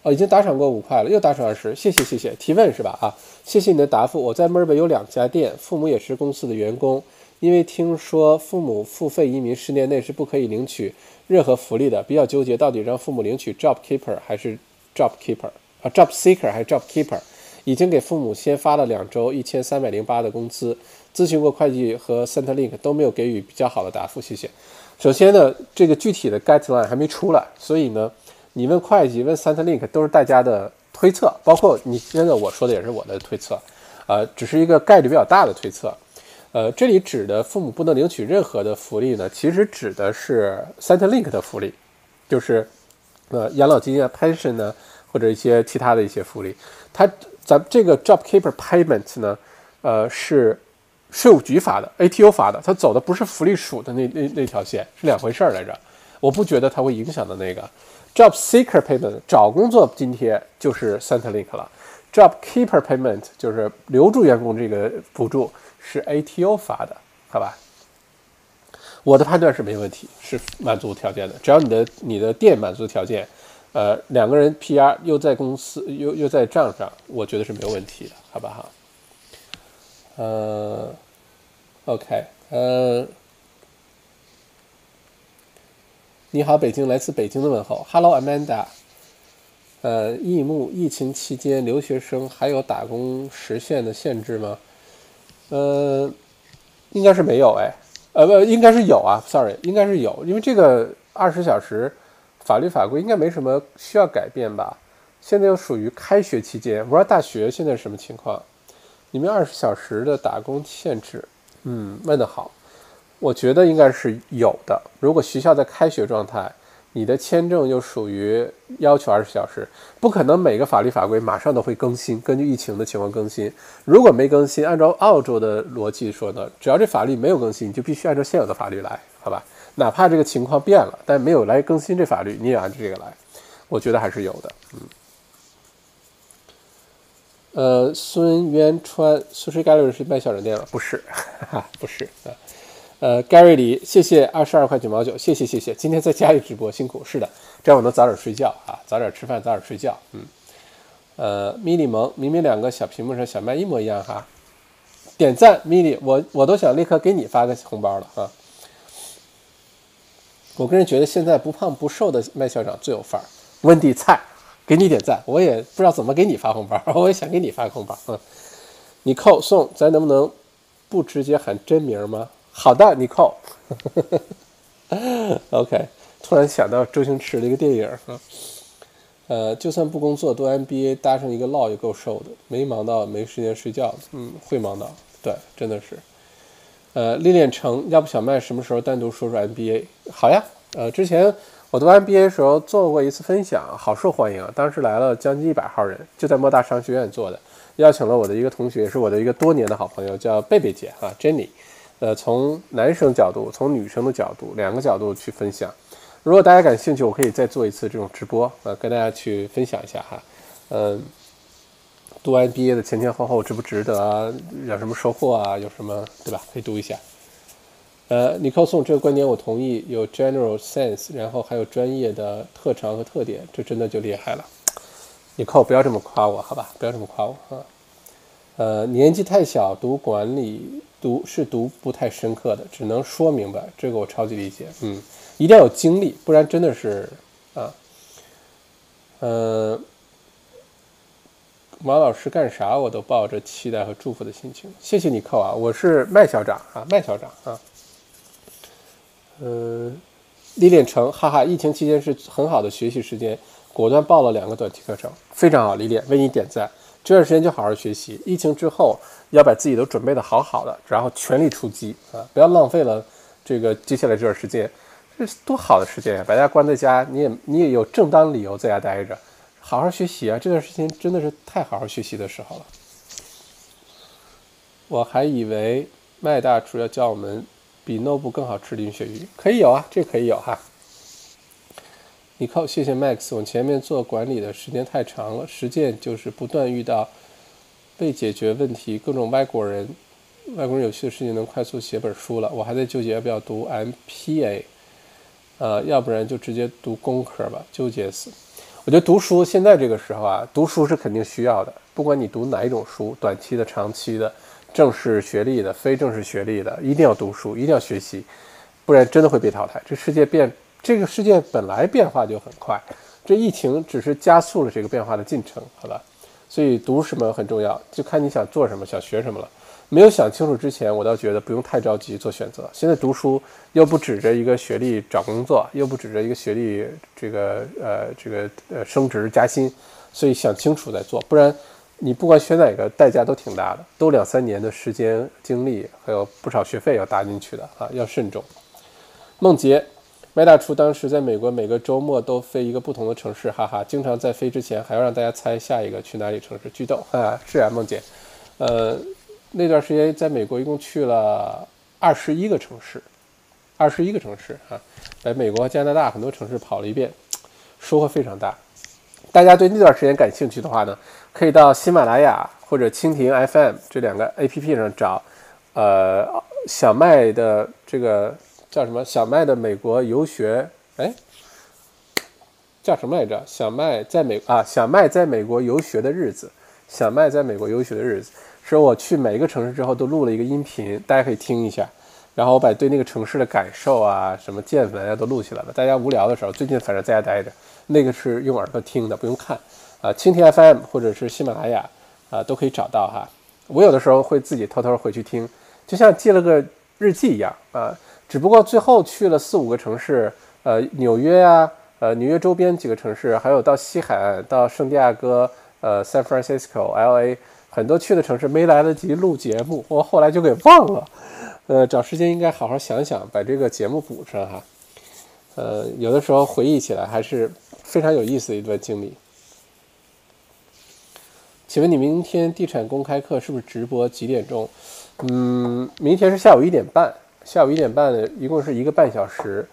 哦，已经打赏过五块了，又打赏二十，谢谢谢谢。提问是吧？啊，谢谢你的答复。我在墨尔本有两家店，父母也是公司的员工。因为听说父母付费移民十年内是不可以领取任何福利的，比较纠结，到底让父母领取 Job Keeper 还是 Job Keeper 啊？Job Seeker 还是 Job Keeper？已经给父母先发了两周一千三百零八的工资，咨询过会计和 Centerlink 都没有给予比较好的答复，谢谢。首先呢，这个具体的 Guideline 还没出来，所以呢。你问会计，问 Centrelink 都是大家的推测，包括你现在我说的也是我的推测，呃，只是一个概率比较大的推测。呃，这里指的父母不能领取任何的福利呢，其实指的是 Centrelink 的福利，就是呃养老金啊、pension 呢，或者一些其他的一些福利。它咱这个 JobKeeper Payment 呢，呃，是税务局发的，ATO 发的，它走的不是福利署的那那那条线，是两回事儿来着。我不觉得它会影响到那个。Job Seeker Payment 找工作津贴就是 Centrelink 了，Job Keeper Payment 就是留住员工这个补助是 ATO 发的，好吧？我的判断是没问题，是满足条件的，只要你的你的店满足条件，呃，两个人 PR 又在公司又又在账上，我觉得是没有问题的，好吧哈？呃，OK，呃。你好，北京，来自北京的问候，Hello Amanda。呃，易木，疫情期间留学生还有打工时限的限制吗？呃，应该是没有哎，呃不，应该是有啊，sorry，应该是有，因为这个二十小时法律法规应该没什么需要改变吧。现在又属于开学期间，不知道大学现在什么情况？你们二十小时的打工限制，嗯，问得好，我觉得应该是有的。如果学校在开学状态，你的签证又属于要求二十小时，不可能每个法律法规马上都会更新，根据疫情的情况更新。如果没更新，按照澳洲的逻辑说呢，只要这法律没有更新，你就必须按照现有的法律来，好吧？哪怕这个情况变了，但没有来更新这法律，你也按照这个来。我觉得还是有的，嗯。呃，孙渊川，苏轼盖瑞是卖小人店了？不是，不是啊。呃，Gary 李，谢谢二十二块九毛九，谢谢谢谢。今天在家里直播，辛苦。是的，这样我能早点睡觉啊，早点吃饭，早点睡觉。嗯。呃，米莉萌，明明两个小屏幕上小麦一模一样哈。点赞，米莉，我我都想立刻给你发个红包了啊。我个人觉得现在不胖不瘦的麦校长最有范儿。温蒂菜。给你点赞，我也不知道怎么给你发红包，我也想给你发个红包。嗯，你扣送，咱能不能不直接喊真名吗？好的，你扣。OK，突然想到周星驰的一个电影，啊，呃，就算不工作，读 MBA 搭上一个烙也够受的，没忙到没时间睡觉。嗯，会忙到，对，真的是。呃，历练成，要不小麦什么时候单独说说 MBA？好呀，呃，之前。我读 MBA 时候做过一次分享，好受欢迎！当时来了将近一百号人，就在莫大商学院做的，邀请了我的一个同学，也是我的一个多年的好朋友，叫贝贝姐啊，Jenny。呃，从男生角度，从女生的角度，两个角度去分享。如果大家感兴趣，我可以再做一次这种直播，呃，跟大家去分享一下哈。嗯，读完毕业的前前后后值不值得啊？有什么收获啊？有什么对吧？可以读一下。呃，你告诉我这个观点，我同意。有 general sense，然后还有专业的特长和特点，这真的就厉害了。你靠，不要这么夸我，好吧？不要这么夸我啊。呃，年纪太小，读管理读是读不太深刻的，只能说明白。这个我超级理解。嗯，一定要有经历，不然真的是啊。呃，马老师干啥我都抱着期待和祝福的心情。谢谢你扣啊，我是麦校长啊，麦校长啊。嗯，历练成，哈哈！疫情期间是很好的学习时间，果断报了两个短期课程，非常好。历练，为你点赞。这段时间就好好学习，疫情之后要把自己都准备的好好的，然后全力出击啊！不要浪费了这个接下来这段时间，这是多好的时间呀！把大家关在家，你也你也有正当理由在家待着，好好学习啊！这段时间真的是太好好学习的时候了。我还以为麦大厨要教我们。比 Nobu 更好吃林鳕鱼可以有啊，这可以有哈。你靠，谢谢 Max。我前面做管理的时间太长了，实践就是不断遇到被解决问题，各种外国人，外国人有趣的事情能快速写本书了。我还在纠结要不要读 MPA，呃，要不然就直接读工科吧，纠结死。我觉得读书现在这个时候啊，读书是肯定需要的，不管你读哪一种书，短期的、长期的。正式学历的、非正式学历的，一定要读书，一定要学习，不然真的会被淘汰。这世界变，这个世界本来变化就很快，这疫情只是加速了这个变化的进程，好吧？所以读什么很重要，就看你想做什么、想学什么了。没有想清楚之前，我倒觉得不用太着急做选择。现在读书又不指着一个学历找工作，又不指着一个学历这个呃这个呃升职加薪，所以想清楚再做，不然。你不管选哪个，代价都挺大的，都两三年的时间、精力，还有不少学费要搭进去的啊，要慎重。梦洁，麦大厨当时在美国，每个周末都飞一个不同的城市，哈哈，经常在飞之前还要让大家猜下一个去哪里城市，剧斗啊，是啊，梦姐，呃，那段时间在美国一共去了二十一个城市，二十一个城市啊，在美国、加拿大很多城市跑了一遍，收获非常大。大家对那段时间感兴趣的话呢？可以到喜马拉雅或者蜻蜓 FM 这两个 APP 上找，呃，小麦的这个叫什么？小麦的美国游学，哎，叫什么来着？小麦在美啊，小麦在美国游学的日子，小麦在美国游学的日子，是我去每一个城市之后都录了一个音频，大家可以听一下。然后我把对那个城市的感受啊，什么见闻啊都录起来了。大家无聊的时候，最近反正在家待着，那个是用耳朵听的，不用看。啊，蜻蜓 FM 或者是喜马拉雅啊，都可以找到哈。我有的时候会自己偷偷回去听，就像记了个日记一样啊，只不过最后去了四五个城市，呃，纽约呀，呃，纽约周边几个城市，还有到西海岸，到圣地亚哥，呃，San Francisco、L.A. 很多去的城市没来得及录节目，我后来就给忘了，呃，找时间应该好好想想，把这个节目补上哈。呃，有的时候回忆起来还是非常有意思的一段经历。请问你明天地产公开课是不是直播？几点钟？嗯，明天是下午一点半。下午一点半，一共是一个半小时。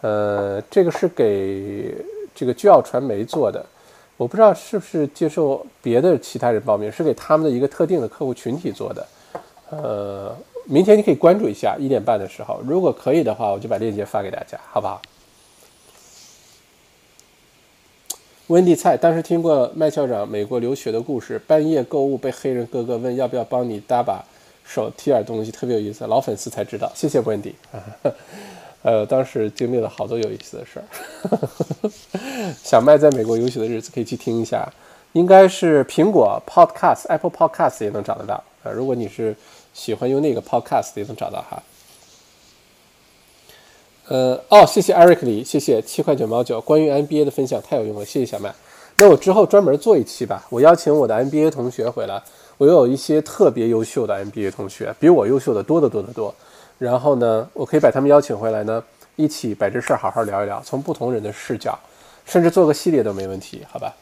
呃，这个是给这个巨奥传媒做的，我不知道是不是接受别的其他人报名，是给他们的一个特定的客户群体做的。呃，明天你可以关注一下，一点半的时候，如果可以的话，我就把链接发给大家，好不好？温蒂菜当时听过麦校长美国留学的故事，半夜购物被黑人哥哥问要不要帮你搭把手提点东西，特别有意思。老粉丝才知道，谢谢温蒂。呃，当时经历了好多有意思的事儿。小麦在美国游学的日子可以去听一下，应该是苹果 Podcast、Apple Podcast 也能找得到。呃，如果你是喜欢用那个 Podcast 也能找到哈。呃哦，谢谢 Eric 李，谢谢七块九毛九，关于 NBA 的分享太有用了，谢谢小麦。那我之后专门做一期吧，我邀请我的 NBA 同学回来，我有一些特别优秀的 MBA 同学，比我优秀的多得多得多。然后呢，我可以把他们邀请回来呢，一起把这事儿好好聊一聊，从不同人的视角，甚至做个系列都没问题，好吧？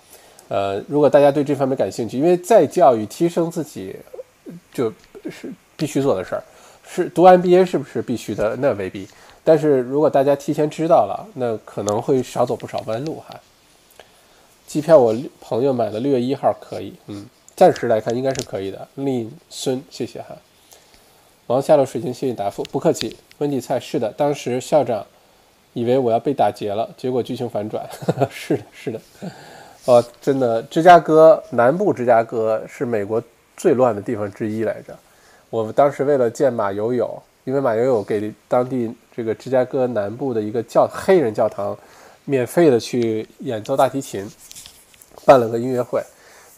呃，如果大家对这方面感兴趣，因为再教育提升自己，就是必须做的事儿，是读 MBA 是不是必须的？那未必。但是如果大家提前知道了，那可能会少走不少弯路哈。机票我朋友买了六月一号可以，嗯，暂时来看应该是可以的。令孙，谢谢哈。王下落水晶，谢谢答复，不客气。温蒂菜是的，当时校长以为我要被打劫了，结果剧情反转，是的，是的。哦，真的，芝加哥南部，芝加哥是美国最乱的地方之一来着。我们当时为了见马友友。因为马友友给当地这个芝加哥南部的一个教黑人教堂免费的去演奏大提琴，办了个音乐会，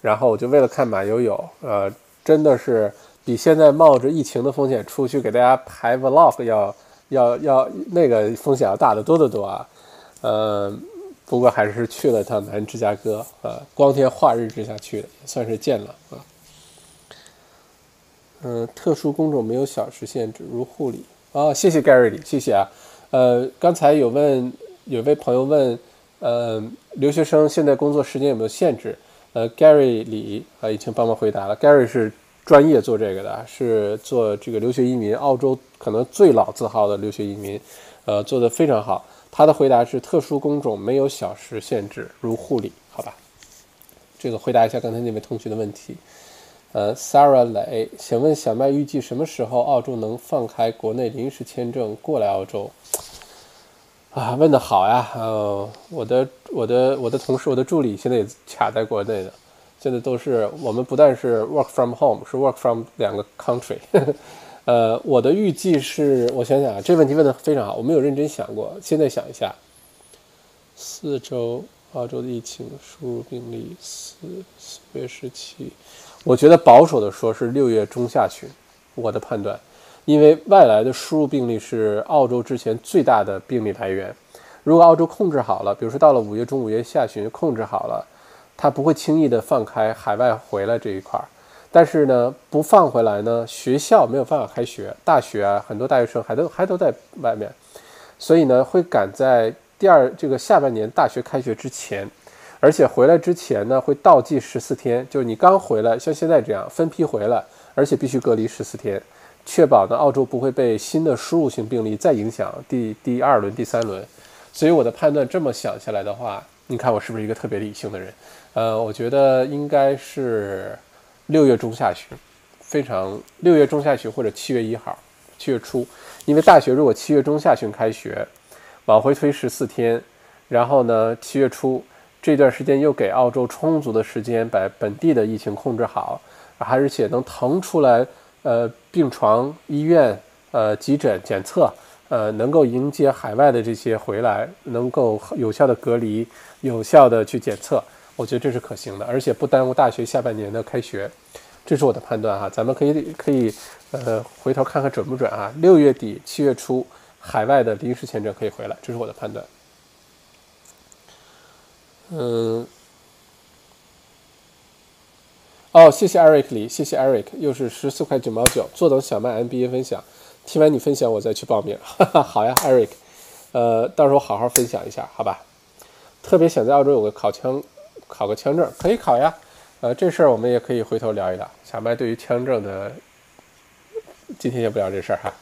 然后我就为了看马友友，呃，真的是比现在冒着疫情的风险出去给大家拍 vlog 要要要那个风险要大得多得多啊，呃，不过还是去了趟南芝加哥，呃，光天化日之下去的，也算是见了啊。嗯，特殊工种没有小时限制，如护理啊。谢谢 Gary，谢谢啊。呃，刚才有问，有位朋友问，呃，留学生现在工作时间有没有限制？呃，Gary 李啊已经帮忙回答了。Gary 是专业做这个的，是做这个留学移民，澳洲可能最老字号的留学移民，呃，做的非常好。他的回答是特殊工种没有小时限制，如护理，好吧？这个回答一下刚才那位同学的问题。呃，Sarah 磊，请问小麦预计什么时候澳洲能放开国内临时签证过来澳洲？啊，问的好呀！呃，我的我的我的同事，我的助理现在也卡在国内的，现在都是我们不但是 work from home，是 work from 两个 country。呃，我的预计是，我想想啊，这问题问的非常好，我没有认真想过，现在想一下，四周澳洲的疫情输入病例四四月十七。我觉得保守的说是六月中下旬，我的判断，因为外来的输入病例是澳洲之前最大的病例来源。如果澳洲控制好了，比如说到了五月中、五月下旬控制好了，它不会轻易的放开海外回来这一块儿。但是呢，不放回来呢，学校没有办法开学，大学啊，很多大学生还都还都在外面，所以呢，会赶在第二这个下半年大学开学之前。而且回来之前呢，会倒计十四天，就是你刚回来，像现在这样分批回来，而且必须隔离十四天，确保呢澳洲不会被新的输入性病例再影响第第二轮、第三轮。所以我的判断这么想下来的话，你看我是不是一个特别理性的人？呃，我觉得应该是六月中下旬，非常六月中下旬或者七月一号、七月初，因为大学如果七月中下旬开学，往回推十四天，然后呢七月初。这段时间又给澳洲充足的时间把本地的疫情控制好，而且能腾出来，呃，病床、医院、呃，急诊、检测，呃，能够迎接海外的这些回来，能够有效的隔离、有效的去检测，我觉得这是可行的，而且不耽误大学下半年的开学。这是我的判断哈，咱们可以可以呃回头看看准不准啊？六月底七月初海外的临时签证可以回来，这是我的判断。嗯，哦，谢谢 Eric 李，谢谢 Eric，又是十四块九毛九，坐等小麦 NBA 分享，听完你分享我再去报名，哈哈，好呀，Eric，呃，到时候好好分享一下，好吧？特别想在澳洲有个考枪，考个枪证，可以考呀。呃，这事儿我们也可以回头聊一聊。小麦对于枪证的，今天先不聊这事儿哈。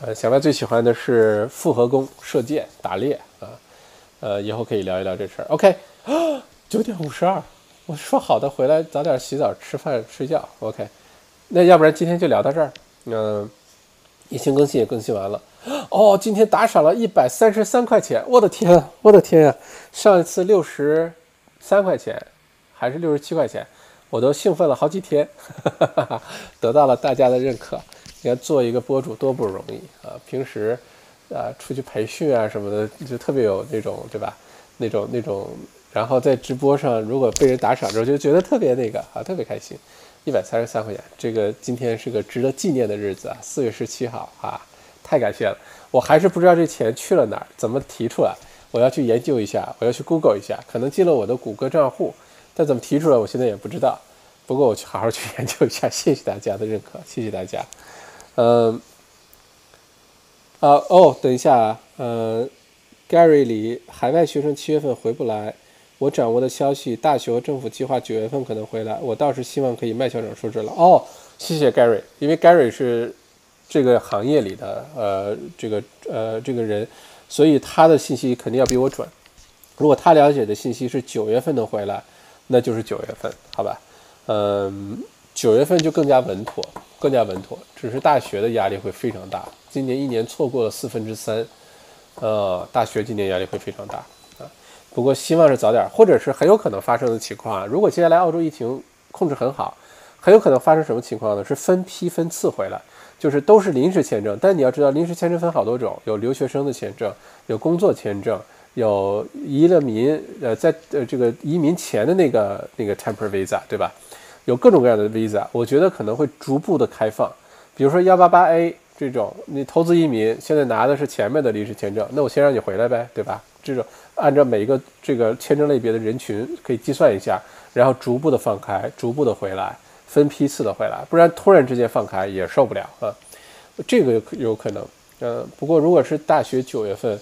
呃，小麦最喜欢的是复合弓、射箭、打猎啊。呃，以后可以聊一聊这事儿。OK，九点五十二，我说好的回来早点洗澡、吃饭、睡觉。OK，那要不然今天就聊到这儿。嗯，疫情更新也更新完了。哦，今天打赏了一百三十三块钱，我的天，我的天呀！上一次六十三块钱，还是六十七块钱。我都兴奋了好几天，得到了大家的认可。你看，做一个博主多不容易啊！平时啊，出去培训啊什么的，就特别有那种，对吧？那种那种，然后在直播上，如果被人打赏之后，就觉得特别那个啊，特别开心。一百三十三块钱，这个今天是个值得纪念的日子啊！四月十七号啊，太感谢了。我还是不知道这钱去了哪儿，怎么提出来？我要去研究一下，我要去 Google 一下，可能进了我的谷歌账户。但怎么提出来，我现在也不知道。不过我去好好去研究一下。谢谢大家的认可，谢谢大家。嗯，啊哦，等一下啊，呃，Gary 里海外学生七月份回不来。我掌握的消息，大学和政府计划九月份可能回来。我倒是希望可以麦校长说这了。哦，谢谢 Gary，因为 Gary 是这个行业里的呃这个呃这个人，所以他的信息肯定要比我准。如果他了解的信息是九月份能回来。那就是九月份，好吧，嗯，九月份就更加稳妥，更加稳妥。只是大学的压力会非常大，今年一年错过了四分之三，呃，大学今年压力会非常大。不过希望是早点，或者是很有可能发生的情况啊。如果接下来澳洲疫情控制很好，很有可能发生什么情况呢？是分批分次回来，就是都是临时签证。但你要知道，临时签证分好多种，有留学生的签证，有工作签证。有移了民，呃，在呃这个移民前的那个那个 temporary visa，对吧？有各种各样的 visa，我觉得可能会逐步的开放。比如说幺八八 A 这种，你投资移民现在拿的是前面的临时签证，那我先让你回来呗，对吧？这种按照每一个这个签证类别的人群可以计算一下，然后逐步的放开，逐步的回来，分批次的回来，不然突然之间放开也受不了啊。这个有可能，呃，不过如果是大学九月份。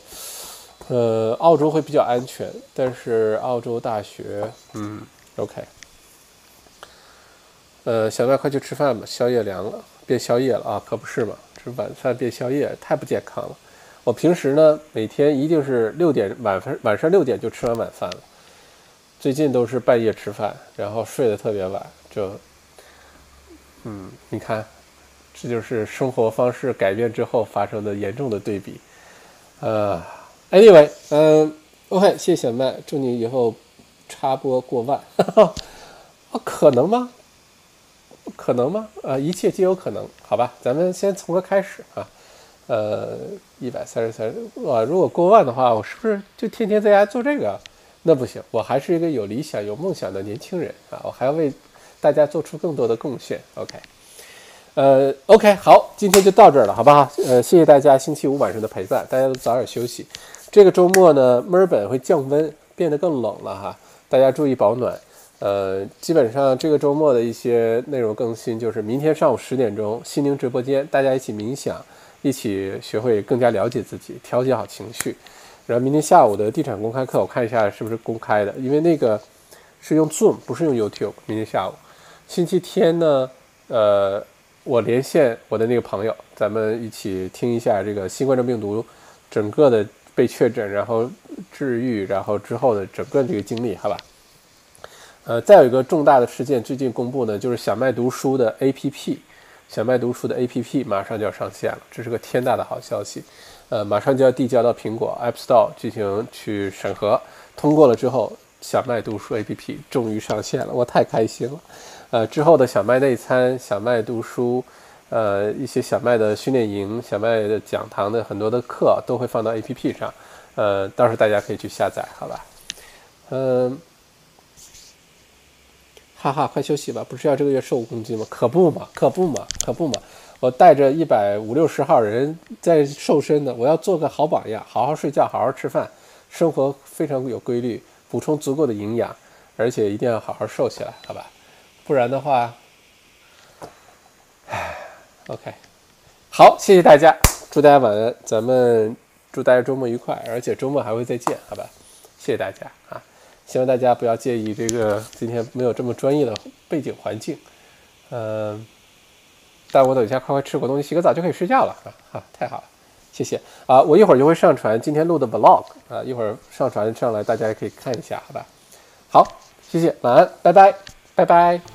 呃，澳洲会比较安全，但是澳洲大学，嗯，OK。呃，小麦快去吃饭吧，宵夜凉了，变宵夜了啊，可不是嘛，吃晚饭变宵夜，太不健康了。我平时呢，每天一定是六点晚饭，晚上六点就吃完晚饭了。最近都是半夜吃饭，然后睡得特别晚，就，嗯，你看，这就是生活方式改变之后发生的严重的对比，呃。Anyway，嗯，OK，谢谢小麦，祝你以后插播过万，啊，可能吗？可能吗？啊，一切皆有可能，好吧，咱们先从个开始啊，呃，一百三十三，哇，如果过万的话，我是不是就天天在家做这个？那不行，我还是一个有理想、有梦想的年轻人啊，我还要为大家做出更多的贡献。OK。呃，OK，好，今天就到这儿了，好不好？呃，谢谢大家星期五晚上的陪伴，大家都早点休息。这个周末呢，墨尔本会降温，变得更冷了哈，大家注意保暖。呃，基本上这个周末的一些内容更新就是明天上午十点钟，心灵直播间，大家一起冥想，一起学会更加了解自己，调节好情绪。然后明天下午的地产公开课，我看一下是不是公开的，因为那个是用 Zoom，不是用 YouTube。明天下午，星期天呢，呃。我连线我的那个朋友，咱们一起听一下这个新冠状病毒整个的被确诊，然后治愈，然后之后的整个这个经历，好吧？呃，再有一个重大的事件，最近公布呢，就是小麦读书的 APP，小麦读书的 APP 马上就要上线了，这是个天大的好消息。呃，马上就要递交到苹果 App Store 进行去审核，通过了之后，小麦读书 APP 终于上线了，我太开心了。呃，之后的小麦内参、小麦读书，呃，一些小麦的训练营、小麦的讲堂的很多的课都会放到 APP 上，呃，到时候大家可以去下载，好吧？嗯，哈哈，快休息吧，不是要这个月瘦五公斤吗？可不嘛，可不嘛，可不嘛。我带着一百五六十号人在瘦身呢，我要做个好榜样，好好睡觉，好好吃饭，生活非常有规律，补充足够的营养，而且一定要好好瘦起来，好吧？不然的话，唉，OK，好，谢谢大家，祝大家晚安，咱们祝大家周末愉快，而且周末还会再见，好吧？谢谢大家啊，希望大家不要介意这个今天没有这么专业的背景环境，嗯。但我等一下快快吃口东西，洗个澡就可以睡觉了啊！哈，太好了，谢谢啊！我一会儿就会上传今天录的 vlog 啊，一会儿上传上来，大家也可以看一下，好吧？好，谢谢，晚安，拜拜，拜拜。